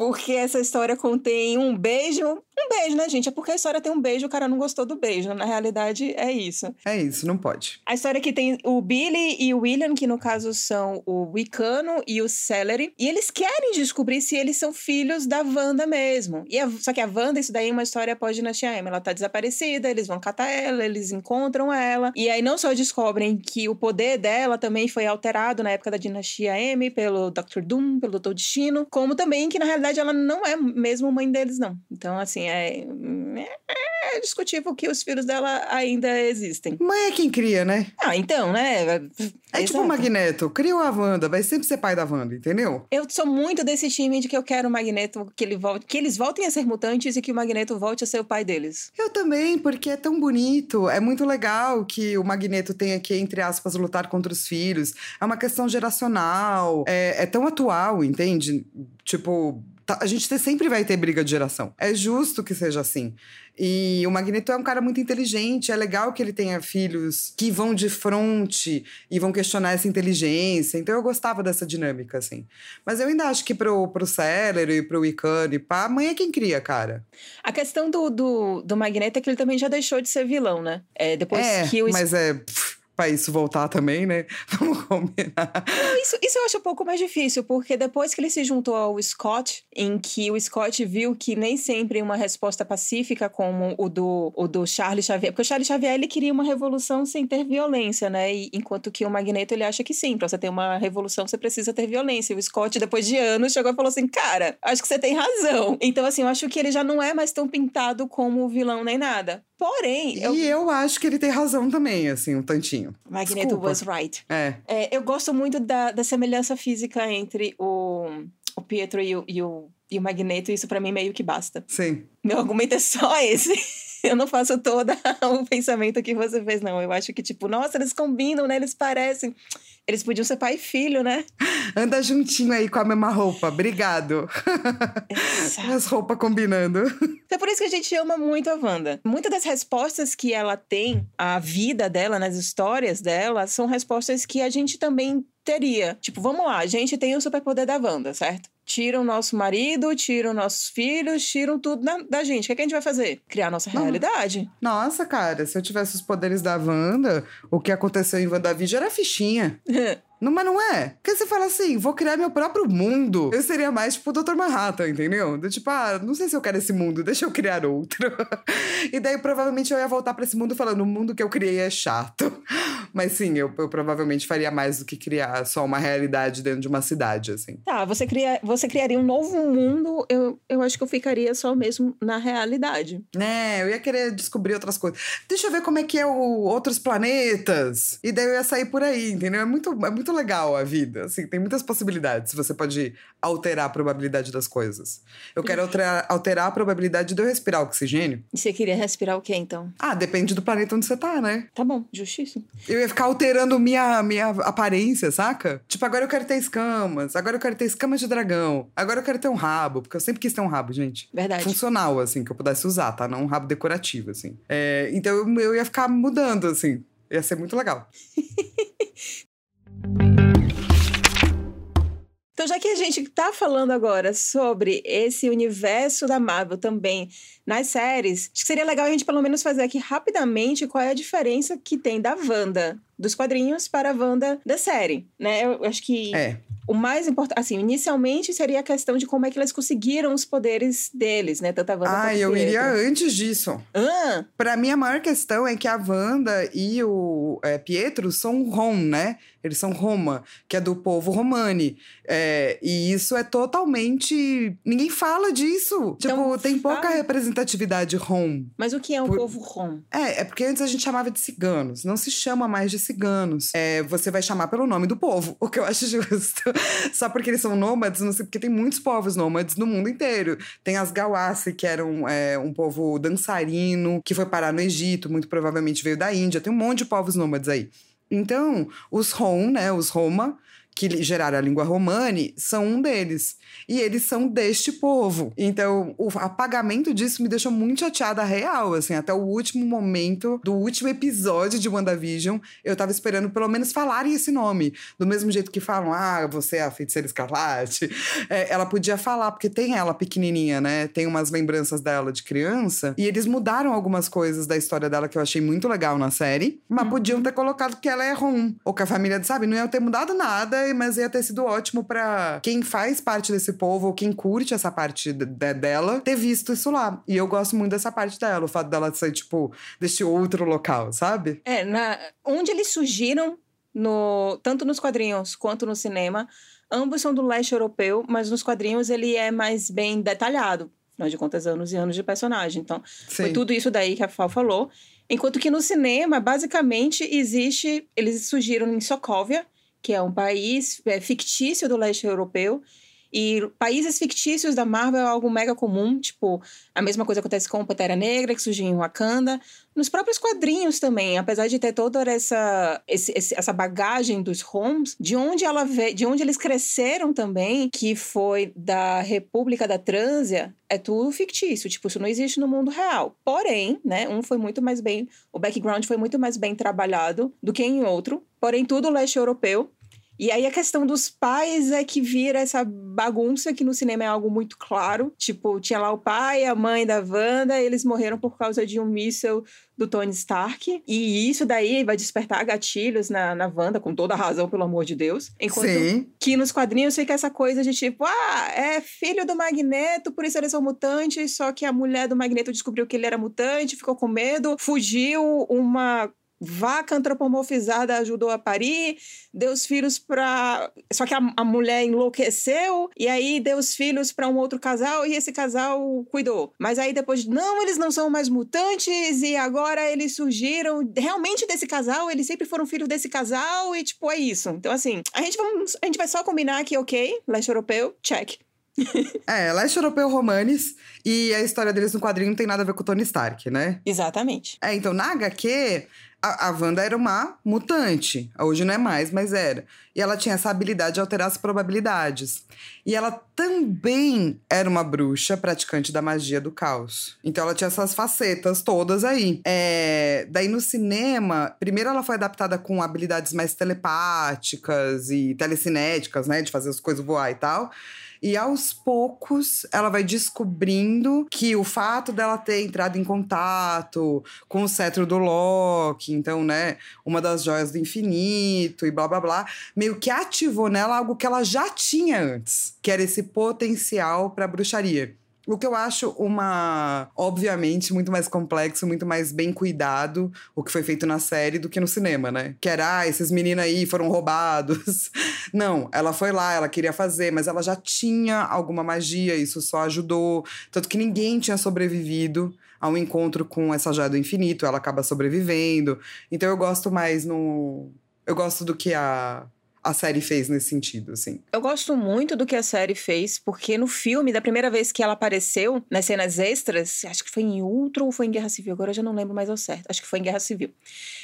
Porque essa história contém um beijo. Um beijo, né, gente? É porque a história tem um beijo, o cara não gostou do beijo. Na realidade, é isso. É isso, não pode. A história que tem o Billy e o William, que no caso são o Wicano e o Celery. E eles querem descobrir se eles são filhos da Wanda mesmo. E a, só que a Wanda, isso daí é uma história pós-dinastia M. Ela tá desaparecida, eles vão catar ela, eles encontram ela. E aí não só descobrem que o poder dela também foi alterado na época da dinastia M pelo Dr. Doom, pelo Dr. Destino, como também que na realidade verdade, ela não é mesmo mãe deles, não. Então, assim, é, é, é discutível que os filhos dela ainda existem. Mãe é quem cria, né? Ah, então, né? É Exato. tipo o Magneto. Criou a Wanda, vai sempre ser pai da Wanda, entendeu? Eu sou muito desse time de que eu quero o Magneto, que, ele volte, que eles voltem a ser mutantes e que o Magneto volte a ser o pai deles. Eu também, porque é tão bonito. É muito legal que o Magneto tenha que, entre aspas, lutar contra os filhos. É uma questão geracional. É, é tão atual, entende? Tipo, a gente sempre vai ter briga de geração. É justo que seja assim. E o Magneto é um cara muito inteligente, é legal que ele tenha filhos que vão de frente e vão questionar essa inteligência. Então eu gostava dessa dinâmica, assim. Mas eu ainda acho que pro, pro Celery e pro Icano e pá, a mãe é quem cria, cara. A questão do, do, do Magneto é que ele também já deixou de ser vilão, né? É, depois é, que o... mas é... Pff, pra isso voltar também, né? Vamos combinar. Não, isso, isso eu acho um pouco mais difícil, porque depois que ele se juntou ao Scott, em que o Scott viu que nem sempre uma resposta pacífica como o do, o do Charles Xavier, porque o Charles Xavier ele queria uma revolução sem ter violência, né? E, enquanto que o Magneto ele acha que sim, pra você ter uma revolução você precisa ter violência. O Scott, depois de anos, chegou e falou assim: cara, acho que você tem razão. Então, assim, eu acho que ele já não é mais tão pintado como vilão nem nada. Porém, eu... E eu acho que ele tem razão também, assim, um tantinho. Magneto Desculpa. was right. É. É, eu gosto muito da, da semelhança física entre o, o Pietro e o, e o, e o Magneto, e isso pra mim meio que basta. Sim. Meu argumento é só esse. Eu não faço todo o pensamento que você fez, não. Eu acho que, tipo, nossa, eles combinam, né? Eles parecem. Eles podiam ser pai e filho, né? Anda juntinho aí com a mesma roupa. Obrigado. As roupas combinando. É por isso que a gente ama muito a Wanda. Muitas das respostas que ela tem, a vida dela, nas histórias dela, são respostas que a gente também teria. Tipo, vamos lá, a gente tem o superpoder da Wanda, certo? Tiram o nosso marido, tiram nossos filhos, tiram tudo da, da gente. O que, é que a gente vai fazer? Criar nossa Não. realidade. Nossa, cara, se eu tivesse os poderes da Wanda, o que aconteceu em WandaVision era fichinha. Não, mas não é. Porque você fala assim, vou criar meu próprio mundo. Eu seria mais tipo o Dr. Manhattan, entendeu? Do tipo, ah, não sei se eu quero esse mundo, deixa eu criar outro. e daí provavelmente eu ia voltar pra esse mundo falando, o mundo que eu criei é chato. Mas sim, eu, eu provavelmente faria mais do que criar só uma realidade dentro de uma cidade, assim. Tá, você, cria, você criaria um novo mundo, eu, eu acho que eu ficaria só mesmo na realidade. Né, eu ia querer descobrir outras coisas. Deixa eu ver como é que é o outros planetas. E daí eu ia sair por aí, entendeu? É muito, é muito legal a vida, assim, tem muitas possibilidades. Você pode alterar a probabilidade das coisas. Eu quero alterar, alterar a probabilidade de eu respirar oxigênio. E você queria respirar o quê, então? Ah, depende do planeta onde você tá, né? Tá bom, justíssimo. Eu ia ficar alterando minha, minha aparência, saca? Tipo, agora eu quero ter escamas, agora eu quero ter escamas de dragão, agora eu quero ter um rabo, porque eu sempre quis ter um rabo, gente. Verdade. Funcional, assim, que eu pudesse usar, tá? Não um rabo decorativo, assim. É, então eu, eu ia ficar mudando, assim. Ia ser muito legal. Então, já que a gente tá falando agora sobre esse universo da Marvel também nas séries, acho que seria legal a gente pelo menos fazer aqui rapidamente qual é a diferença que tem da Wanda dos quadrinhos para a Wanda da série, né? Eu acho que É. o mais importante, assim, inicialmente seria a questão de como é que eles conseguiram os poderes deles, né? Tanto a Wanda Ah, eu iria antes disso. Ah, Pra mim, a maior questão é que a Wanda e o é, Pietro são Rom, né? Eles são Roma, que é do povo romani. É, e isso é totalmente. Ninguém fala disso. Então, tipo, tem pouca fala. representatividade Rom. mas o que é um Por- povo rom? É, é porque antes a gente chamava de ciganos. Não se chama mais de ciganos. É, você vai chamar pelo nome do povo, o que eu acho justo. Só porque eles são nômades, não sei, porque tem muitos povos nômades no mundo inteiro. Tem as Gawassi, que eram é, um povo dançarino, que foi parar no Egito, muito provavelmente veio da Índia. Tem um monte de povos nômades aí. Então, os Rom, né, os Roma, que geraram a língua romani, são um deles. E eles são deste povo. Então, o apagamento disso me deixou muito chateada real, assim, até o último momento do último episódio de WandaVision, eu tava esperando pelo menos falarem esse nome. Do mesmo jeito que falam, ah, você é a feiticeira escarlate. É, ela podia falar, porque tem ela pequenininha, né? Tem umas lembranças dela de criança. E eles mudaram algumas coisas da história dela que eu achei muito legal na série. Mas podiam ter colocado que ela é Rom. Ou que a família, sabe, não ia ter mudado nada, mas ia ter sido ótimo pra quem faz parte desse povo, ou quem curte essa parte de- de- dela, ter visto isso lá. E eu gosto muito dessa parte dela, o fato dela ser, tipo, deste outro local, sabe? É, na, onde eles surgiram, no, tanto nos quadrinhos quanto no cinema, ambos são do leste europeu, mas nos quadrinhos ele é mais bem detalhado. Afinal de contas, anos e anos de personagem. Então, foi Sim. tudo isso daí que a Fal falou. Enquanto que no cinema, basicamente, existe. Eles surgiram em Sokovia, que é um país é, fictício do leste europeu. E países fictícios da Marvel é algo mega comum. Tipo, a mesma coisa acontece com o Pantera Negra, que surgiu em Wakanda. Nos próprios quadrinhos também, apesar de ter toda essa, esse- essa bagagem dos Homes, de onde ela vê, de onde eles cresceram também, que foi da República da Trânsia, é tudo fictício. Tipo, isso não existe no mundo real. Porém, né, um foi muito mais bem, o background foi muito mais bem trabalhado do que em outro. Porém, tudo leste europeu. E aí a questão dos pais é que vira essa bagunça que no cinema é algo muito claro. Tipo, tinha lá o pai, a mãe da Wanda, eles morreram por causa de um míssil do Tony Stark. E isso daí vai despertar gatilhos na, na Wanda, com toda a razão, pelo amor de Deus. Enquanto Sim. que nos quadrinhos fica essa coisa de tipo, ah, é filho do Magneto, por isso eles são mutantes, só que a mulher do Magneto descobriu que ele era mutante, ficou com medo, fugiu, uma vaca antropomorfizada ajudou a parir, deu os filhos pra. Só que a, a mulher enlouqueceu, e aí deu os filhos pra um outro casal, e esse casal cuidou. Mas aí depois, não, eles não são mais mutantes, e agora eles surgiram realmente desse casal, eles sempre foram filhos desse casal, e tipo, é isso. Então, assim, a gente, vamos, a gente vai só combinar que, ok, leste europeu, check. É, leste europeu romanes e a história deles no quadrinho não tem nada a ver com o Tony Stark, né? Exatamente. É, então na HQ, a, a Wanda era uma mutante. Hoje não é mais, mas era. E ela tinha essa habilidade de alterar as probabilidades. E ela também era uma bruxa praticante da magia do caos. Então ela tinha essas facetas todas aí. É, daí no cinema, primeiro ela foi adaptada com habilidades mais telepáticas e telecinéticas, né? De fazer as coisas voar e tal. E aos poucos ela vai descobrindo que o fato dela ter entrado em contato com o cetro do Loki, então, né, uma das joias do infinito e blá blá blá, meio que ativou nela algo que ela já tinha antes, que era esse potencial para bruxaria. O que eu acho uma, obviamente, muito mais complexo, muito mais bem cuidado, o que foi feito na série do que no cinema, né? Que era, ah, esses meninos aí foram roubados. Não, ela foi lá, ela queria fazer, mas ela já tinha alguma magia, isso só ajudou. Tanto que ninguém tinha sobrevivido ao encontro com essa joia do infinito, ela acaba sobrevivendo. Então eu gosto mais no. Eu gosto do que a a série fez nesse sentido, assim. Eu gosto muito do que a série fez, porque no filme, da primeira vez que ela apareceu, nas cenas extras, acho que foi em Ultron ou foi em Guerra Civil, agora eu já não lembro mais ao certo. Acho que foi em Guerra Civil.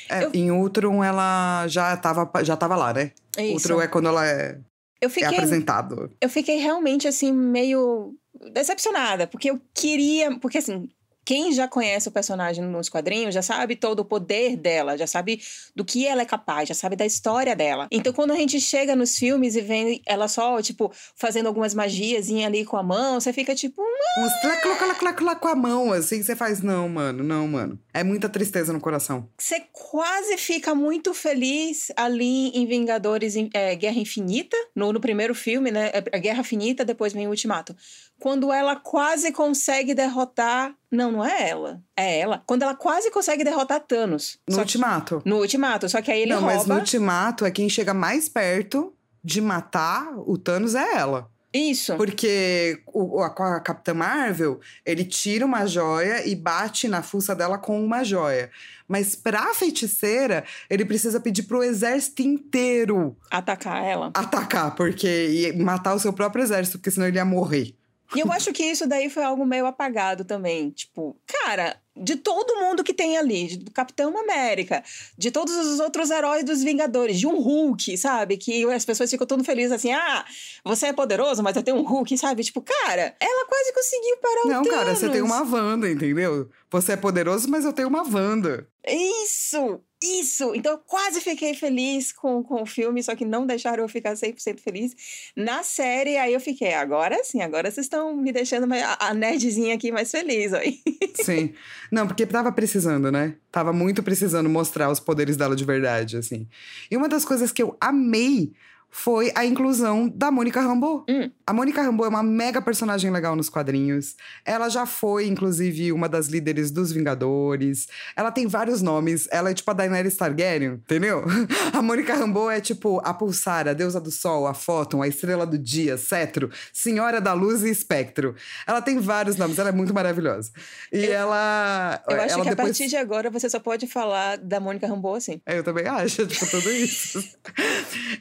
É, Eu- Em Ultron, ela já tava, já tava lá, né? Isso. Ultron é quando ela é, Eu é fiquei apresentado. eu fiquei realmente assim meio decepcionada, porque eu queria, porque assim, quem já conhece o personagem nos quadrinhos já sabe todo o poder dela, já sabe do que ela é capaz, já sabe da história dela. Então quando a gente chega nos filmes e vê ela só, tipo, fazendo algumas magias ali com a mão, você fica tipo, Uns cloc, cloc, cloc com a mão, assim, você faz, não, mano, não, mano. É muita tristeza no coração. você quase fica muito feliz ali em Vingadores é, Guerra Infinita, no, no primeiro filme, né? A Guerra Finita, depois vem o Ultimato. Quando ela quase consegue derrotar. Não, não é ela. É ela. Quando ela quase consegue derrotar Thanos. No Só que- ultimato. no Ultimato. Só que aí ele não, rouba. mas no ultimato é quem chega mais perto de matar o Thanos é ela. Isso. Porque o, a, a Capitã Marvel, ele tira uma joia e bate na fuça dela com uma joia. Mas pra feiticeira, ele precisa pedir pro exército inteiro Atacar ela. atacar, porque e matar o seu próprio exército, porque senão ele ia morrer. E eu acho que isso daí foi algo meio apagado também. Tipo, cara, de todo mundo que tem ali, do Capitão América, de todos os outros heróis dos Vingadores, de um Hulk, sabe? Que as pessoas ficam todo felizes assim: ah, você é poderoso, mas eu tenho um Hulk, sabe? Tipo, cara, ela quase conseguiu parar o Não, cara, você tem Thanos. uma Wanda, entendeu? Você é poderoso, mas eu tenho uma Wanda. Isso! Isso! Então eu quase fiquei feliz com, com o filme, só que não deixaram eu ficar 100% feliz. Na série, aí eu fiquei, agora sim, agora vocês estão me deixando mais- a, nerdzinha aqui mais feliz, aí. Sim. Não, porque tava precisando, né? Tava muito precisando mostrar os poderes dela de verdade, assim. E uma das coisas que eu amei foi a inclusão da Mônica Rambeau. Hum. A Mônica Rambeau é uma mega personagem legal nos quadrinhos. Ela já foi, inclusive, uma das líderes dos Vingadores. Ela tem vários nomes. Ela é tipo a Daenerys Targaryen, entendeu? A Mônica Rambeau é tipo a Pulsar, a deusa do sol, a Fóton, a estrela do dia, Cetro, Senhora da Luz e Espectro. Ela tem vários nomes, ela é muito maravilhosa. E ela. Eu acho ela que a depois... partir de agora você só pode falar da Mônica Rambeau assim. É, Eu também acho, tipo, tudo isso.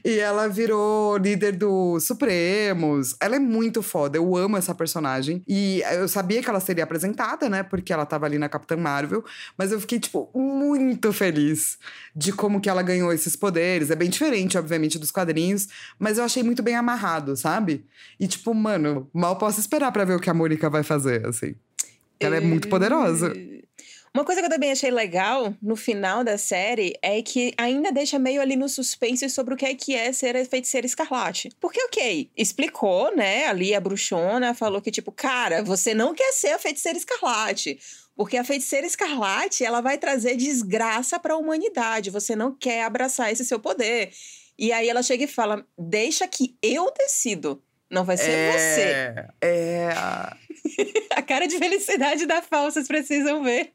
e ela virou líder do Supremos. Ela é muito foda, eu amo essa personagem. E eu sabia que ela seria apresentada, né? Porque ela tava ali na Capitã Marvel. Mas eu fiquei, tipo, muito feliz de como que ela ganhou esses poderes. É bem diferente, obviamente, dos quadrinhos. Mas eu achei muito bem amarrado, sabe? E, tipo, mano, mal posso esperar pra ver o que a Mônica vai fazer, assim. Ela é muito poderosa. Uma coisa que eu também achei legal no final da série é que ainda deixa meio ali no suspense sobre o que é que é ser a feiticeira escarlate. Porque, ok, explicou, né? Ali a bruxona falou que, tipo, cara, você não quer ser a feiticeira escarlate. Porque a feiticeira escarlate, ela vai trazer desgraça para a humanidade. Você não quer abraçar esse seu poder. E aí ela chega e fala: Deixa que eu decido. Não vai ser é, é. você. a cara de felicidade da Fal, vocês precisam ver.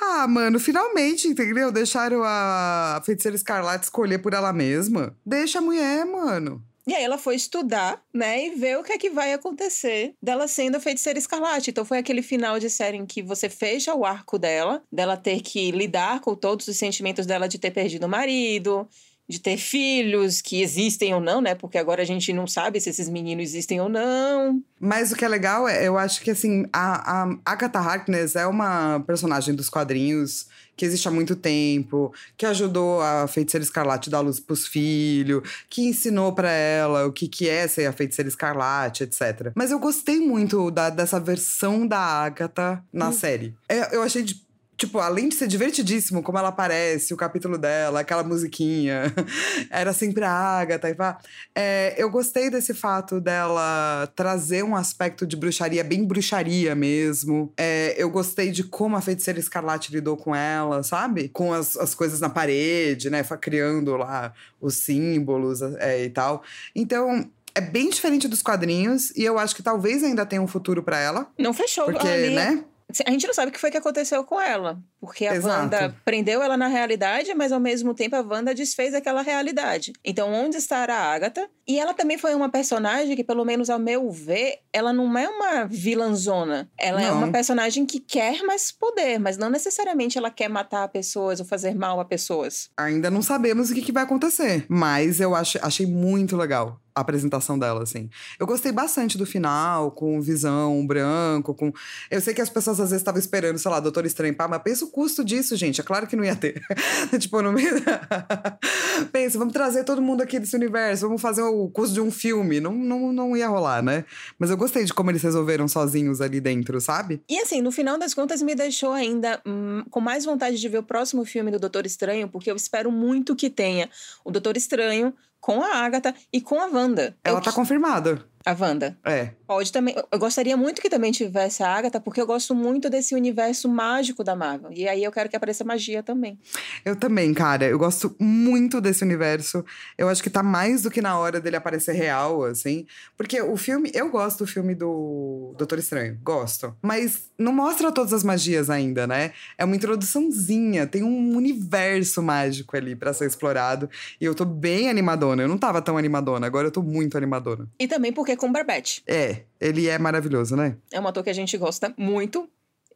Ah, mano, finalmente, entendeu? Deixaram a feiticeira escarlate escolher por ela mesma. Deixa a mulher, mano. E aí ela foi estudar, né, e ver o que é que vai acontecer dela sendo a feiticeira escarlate. Então foi aquele final de série em que você fecha o arco dela, dela ter que lidar com todos os sentimentos dela de ter perdido o marido, de ter filhos que existem ou não, né? Porque agora a gente não sabe se esses meninos existem ou não. Mas o que é legal é, eu acho que assim, a, a Agatha Harkness é uma personagem dos quadrinhos que existe há muito tempo, que ajudou a feiticeira escarlate a dar luz pros filhos, que ensinou para ela o que, que é ser a feiticeira escarlate, etc. Mas eu gostei muito da, dessa versão da Agatha na hum. série. É, eu achei de Tipo, além de ser divertidíssimo, como ela aparece, o capítulo dela, aquela musiquinha, era sempre a Agatha e pá. É, eu gostei desse fato dela trazer um aspecto de bruxaria, bem bruxaria mesmo. É, eu gostei de como a feiticeira Escarlate lidou com ela, sabe? Com as, as coisas na parede, né? Criando lá os símbolos é, e tal. Então, é bem diferente dos quadrinhos e eu acho que talvez ainda tenha um futuro para ela. Não fechou, porque, ali. né? A gente não sabe o que foi que aconteceu com ela. Porque a Exato. Wanda prendeu ela na realidade, mas ao mesmo tempo a Wanda desfez aquela realidade. Então, onde estará a Agatha? E ela também foi uma personagem que, pelo menos ao meu ver, ela não é uma vilãzona. Ela não. é uma personagem que quer mais poder, mas não necessariamente ela quer matar pessoas ou fazer mal a pessoas. Ainda não sabemos o que, que vai acontecer. Mas eu ach, achei muito legal a apresentação dela, assim. Eu gostei bastante do final, com visão branco, com... Eu sei que as pessoas às vezes estavam esperando, sei lá, Doutor Estranho, pá, mas pensa o custo disso, gente. É claro que não ia ter. tipo, no meio... pensa, vamos trazer todo mundo aqui desse universo, vamos fazer o custo de um filme. Não, não, não ia rolar, né? Mas eu gostei de como eles resolveram sozinhos ali dentro, sabe? E assim, no final das contas, me deixou ainda hum, com mais vontade de ver o próximo filme do Doutor Estranho, porque eu espero muito que tenha o Doutor Estranho com a Agatha e com a Wanda. Ela eu tá confirmada. A Wanda. É. Pode também. Eu gostaria muito que também tivesse a Agatha, porque eu gosto muito desse universo mágico da Marvel. E aí eu quero que apareça magia também. Eu também, cara. Eu gosto muito desse universo. Eu acho que tá mais do que na hora dele aparecer real, assim. Porque o filme. Eu gosto do filme do Doutor Estranho. Gosto. Mas não mostra todas as magias ainda, né? É uma introduçãozinha. Tem um universo mágico ali para ser explorado. E eu tô bem animadona. Eu não tava tão animadona. Agora eu tô muito animadona. E também porque com Barbette. É, ele é maravilhoso, né? É um ator que a gente gosta muito.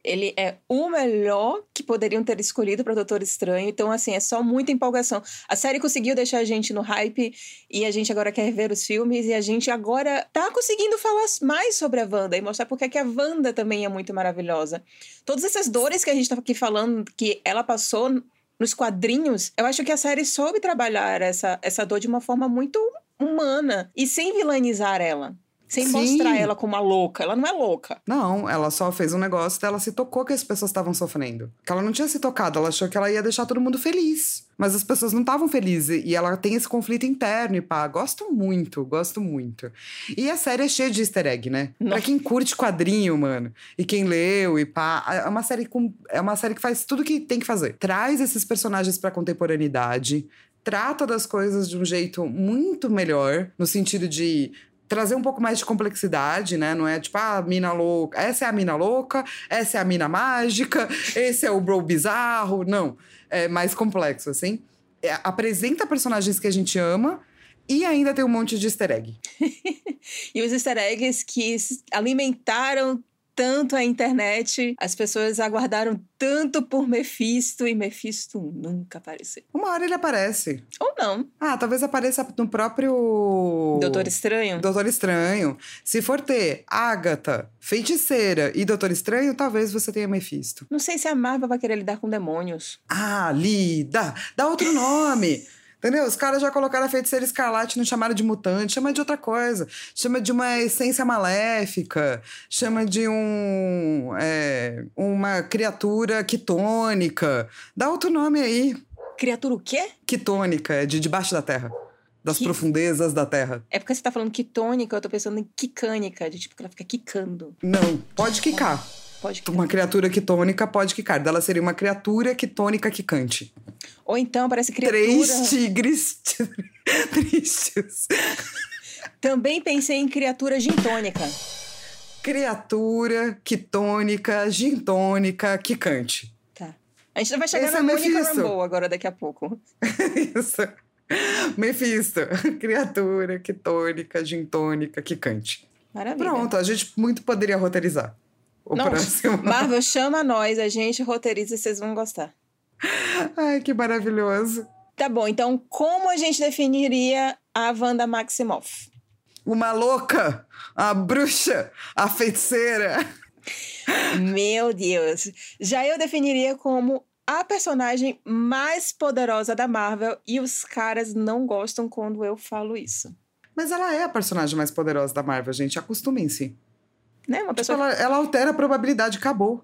Ele é o melhor que poderiam ter escolhido para Doutor Estranho. Então, assim, é só muita empolgação. A série conseguiu deixar a gente no hype e a gente agora quer ver os filmes e a gente agora tá conseguindo falar mais sobre a Wanda e mostrar porque é que a Wanda também é muito maravilhosa. Todas essas dores que a gente tá aqui falando que ela passou nos quadrinhos, eu acho que a série soube trabalhar essa, essa dor de uma forma muito humana e sem vilanizar ela. Sem Sim. mostrar ela como uma louca. Ela não é louca. Não, ela só fez um negócio dela se tocou que as pessoas estavam sofrendo. Que ela não tinha se tocado, ela achou que ela ia deixar todo mundo feliz. Mas as pessoas não estavam felizes e ela tem esse conflito interno e pá. Gosto muito, gosto muito. E a série é cheia de easter egg, né? Nossa. Pra quem curte quadrinho, mano, e quem leu e pá, é uma série com é uma série que faz tudo que tem que fazer. Traz esses personagens pra contemporaneidade, trata das coisas de um jeito muito melhor, no sentido de trazer um pouco mais de complexidade, né? Não é tipo, ah, a mina louca, essa é a mina louca, essa é a mina mágica, esse é o bro bizarro. Não, é mais complexo, assim. É, apresenta personagens que a gente ama e ainda tem um monte de easter egg. e os easter eggs que alimentaram tanto a internet, as pessoas aguardaram tanto por Mephisto e Mephisto nunca apareceu. Uma hora ele aparece. Ou não. Ah, talvez apareça no próprio. Doutor Estranho? Doutor Estranho. Se for ter Agatha, Feiticeira e Doutor Estranho, talvez você tenha Mephisto. Não sei se a Marvel vai querer lidar com demônios. Ah, lida! Dá outro nome! Entendeu? Os caras já colocaram a feiticeira escarlate, não chamaram de mutante, chama de outra coisa. Chama de uma essência maléfica, chama de um. é, uma criatura quitônica. Dá outro nome aí. Criatura o quê? Quitônica, é de debaixo da terra. Das Que- profundezas da terra. É porque você tá falando quitônica, eu tô pensando em quicânica, de tipo que ela fica quicando. Não, pode quicar. Pode quicar. Uma criatura quitônica pode quicar. Dela seria uma criatura quitônica quicante. Ou então parece criatura. Três tigres tristes. Também pensei em criatura gintônica. Criatura quitônica, gintônica, quicante. Tá. A gente vai chegar Esse na é Mônica Mephisto. Rambeau agora daqui a pouco. Isso. Mephisto. Criatura quitônica, gintônica, quicante. Maravilha. Pronto, a gente muito poderia roteirizar. O Não. Marvel chama nós, a gente roteiriza e vocês vão gostar. Ai, que maravilhoso. Tá bom, então como a gente definiria a Wanda Maximoff? Uma louca, a bruxa, a feiticeira. Meu Deus! Já eu definiria como a personagem mais poderosa da Marvel e os caras não gostam quando eu falo isso. Mas ela é a personagem mais poderosa da Marvel, gente. Acostumem-se. Né? Uma Tipo, pessoa ela, ela altera a probabilidade, acabou.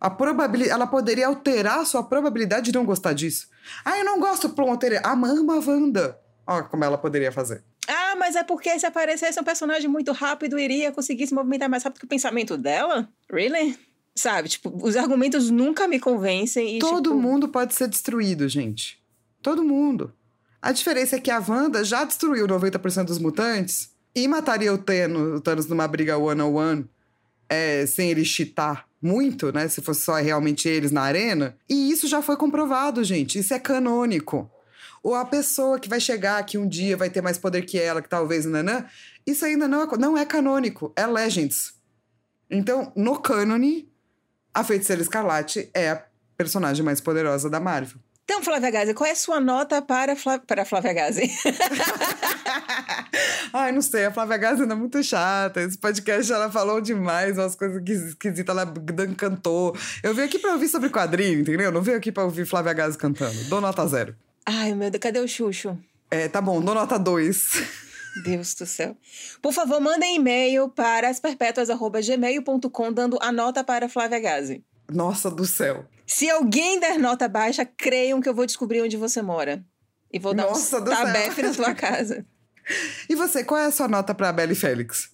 A probabili ela poderia alterar a sua probabilidade de não gostar disso. Ah, eu não gosto, pronto. Ah, ama a Wanda. Olha como ela poderia fazer. Ah, mas é porque se aparecesse um personagem muito rápido, iria conseguir se movimentar mais rápido que o pensamento dela? Really? Sabe, tipo, os argumentos nunca me convencem e, Todo tipo, mundo pode ser destruído, gente. Todo mundo. A diferença é que a Wanda já destruiu 90% dos mutantes e mataria o Thanos, o Thanos numa briga one-on-one é, sem ele cheatar muito, né? Se fosse só realmente eles na arena. E isso já foi comprovado, gente. Isso é canônico. Ou a pessoa que vai chegar que um dia vai ter mais poder que ela, que talvez nanã, isso ainda não é, não é canônico, é Legends. Então, no cânone, a Feiticeira Escarlate é a personagem mais poderosa da Marvel. Então, Flávia Gazi, qual é a sua nota para, Flá... para Flávia Gazi? Ai, não sei, a Flávia Gazi é muito chata. Esse podcast ela falou demais, umas coisas esquisitas, ela cantou. Eu vim aqui pra ouvir sobre quadrinho, entendeu? Não vim aqui pra ouvir Flávia Gazi cantando. Dou nota zero. Ai, meu Deus, cadê o Xuxo? É, tá bom, dou nota dois. Deus do céu. Por favor, mandem e-mail para asperpetuas.gmail.com dando a nota para Flávia Gazi. Nossa do céu. Se alguém der nota baixa, creiam que eu vou descobrir onde você mora. E vou dar Nossa um tabefe na sua casa. E você, qual é a sua nota pra Belle Félix?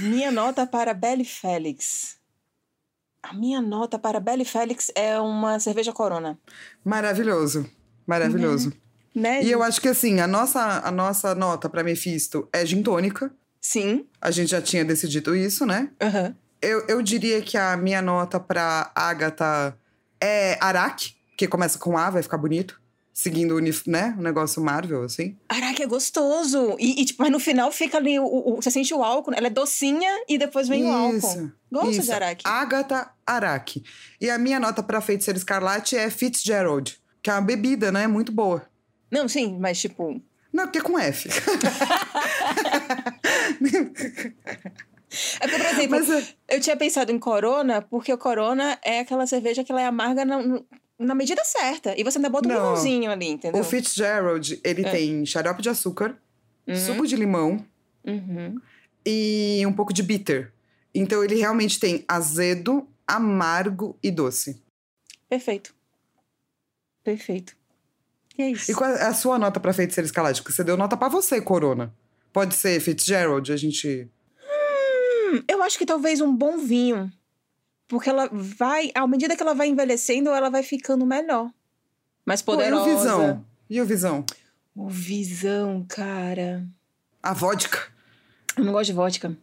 Minha nota para Belle Félix. A minha nota para Belle Félix é uma cerveja Corona. Maravilhoso. Maravilhoso. Né? E eu acho que assim, a nossa, a nossa nota pra Mephisto é gin tônica. Sim. A gente já tinha decidido isso, né? Aham. Eu, eu diria que a minha nota pra Agatha é Araki, que começa com A, vai ficar bonito. Seguindo o, né, o negócio Marvel, assim. Caraca, é gostoso. E, e, tipo, mas no final fica ali, o, o- você sente o álcool, né? ela é docinha e depois vem o álcool. Gosto isso. de Araki. Agatha Araki. E a minha nota pra Feiticeira Escarlate é Fitzgerald, que é uma bebida, né? Muito boa. Não, sim, mas tipo. Não, porque é com F. É porque, por exemplo, Mas é- eu tinha pensado em Corona, porque o Corona é aquela cerveja que ela é amarga na, na medida certa. E você ainda bota um Não. limãozinho ali, entendeu? o Fitzgerald, ele É. tem xarope de açúcar, Uhum. suco de limão Uhum. e um pouco de bitter. Então ele realmente tem azedo, amargo e doce. Perfeito. Perfeito. E é isso. E qual é a sua nota pra Feiticeira Escarlate? Porque você deu nota pra você, Corona. Pode ser Fitzgerald, a gente... Hum, eu acho que talvez um bom vinho. Porque ela vai, à medida que ela vai envelhecendo, ela vai ficando melhor. Mais Pô, poderosa. e o Visão? E o Visão? O visão, cara. A vodka? Eu não gosto de vodka.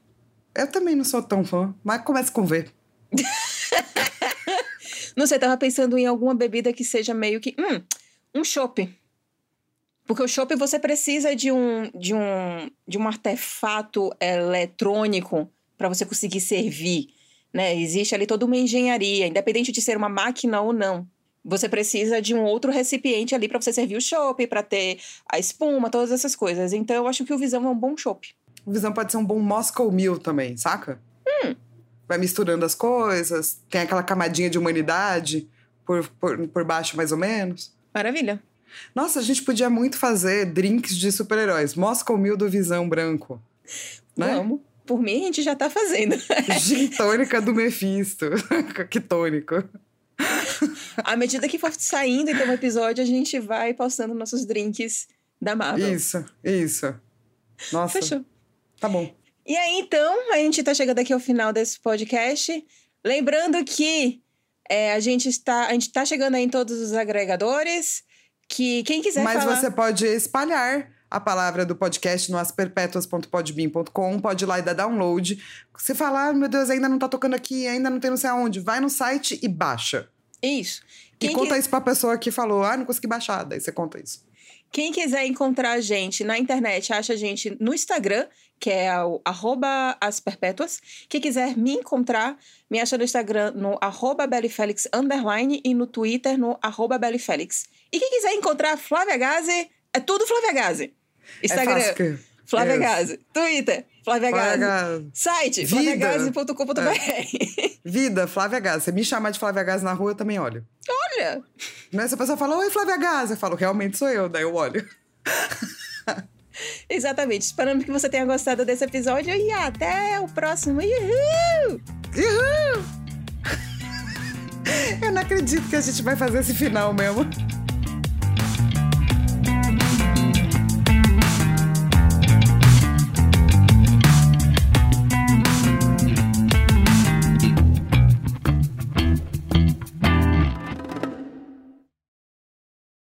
Eu também não sou tão fã, mas começa com V. Não sei, tava pensando em alguma bebida que seja meio que. Hum, um chopp. Porque o chopp você precisa de um, de um, de um artefato eletrônico para você conseguir servir. Né? Existe ali toda uma engenharia, independente de ser uma máquina ou não. Você precisa de um outro recipiente ali para você servir o chopp, para ter a espuma, todas essas coisas. Então eu acho que o Visão é um bom chopp. O Visão pode ser um bom Moscow Mule também, saca? Vai misturando as coisas, tem aquela camadinha de humanidade por, por, por baixo, mais ou menos. Maravilha. Nossa, a gente podia muito fazer drinks de super-heróis. Moscow Mil do Visão Branco. Né? Vamos. Por mim, a gente já tá fazendo. Gin tônica do Mephisto. que tônico. À medida que for saindo então um episódio, a gente vai postando nossos drinks da Marvel. Isso, isso. Nossa. Fechou. Tá bom. E aí, então, a gente tá chegando aqui ao final desse podcast. Lembrando que é, a gente está. A gente tá chegando aí em todos os agregadores. Que quem quiser Mas falar. você pode espalhar a palavra do podcast no asperpetuas.podbean.com, pode ir lá e dar download. Você fala, ah, meu Deus, ainda não tá tocando aqui, ainda não tem não sei aonde. Vai no site e baixa. Isso. E Quem, conta qui- isso pra pessoa que falou, ah, não consegui baixar. Daí você conta isso. quem quiser encontrar a gente na internet, acha a gente no Instagram, que é o arroba as perpétuas. Quem quiser me encontrar, me acha no Instagram no arroba bellyfelix underline e no Twitter no arroba bellyfelix. E quem quiser encontrar a Flávia Gazi, é tudo Flávia Gazi. Instagram, É. Flávia Yes. Gazi. Twitter, Flávia Flávia Gazi. Gazi. Site, flaviagazi.com.br. Vida, Flávia Gás. Você me chamar de Flávia Gás na rua, eu também olho. Olha, Né? Se a pessoa fala, oi, Flávia Gás, eu falo, realmente sou eu. Daí eu olho. exatamente. Esperando que você tenha gostado desse episódio e até o próximo. Uhul! Uhul! Eu não acredito que a gente vai fazer esse final mesmo.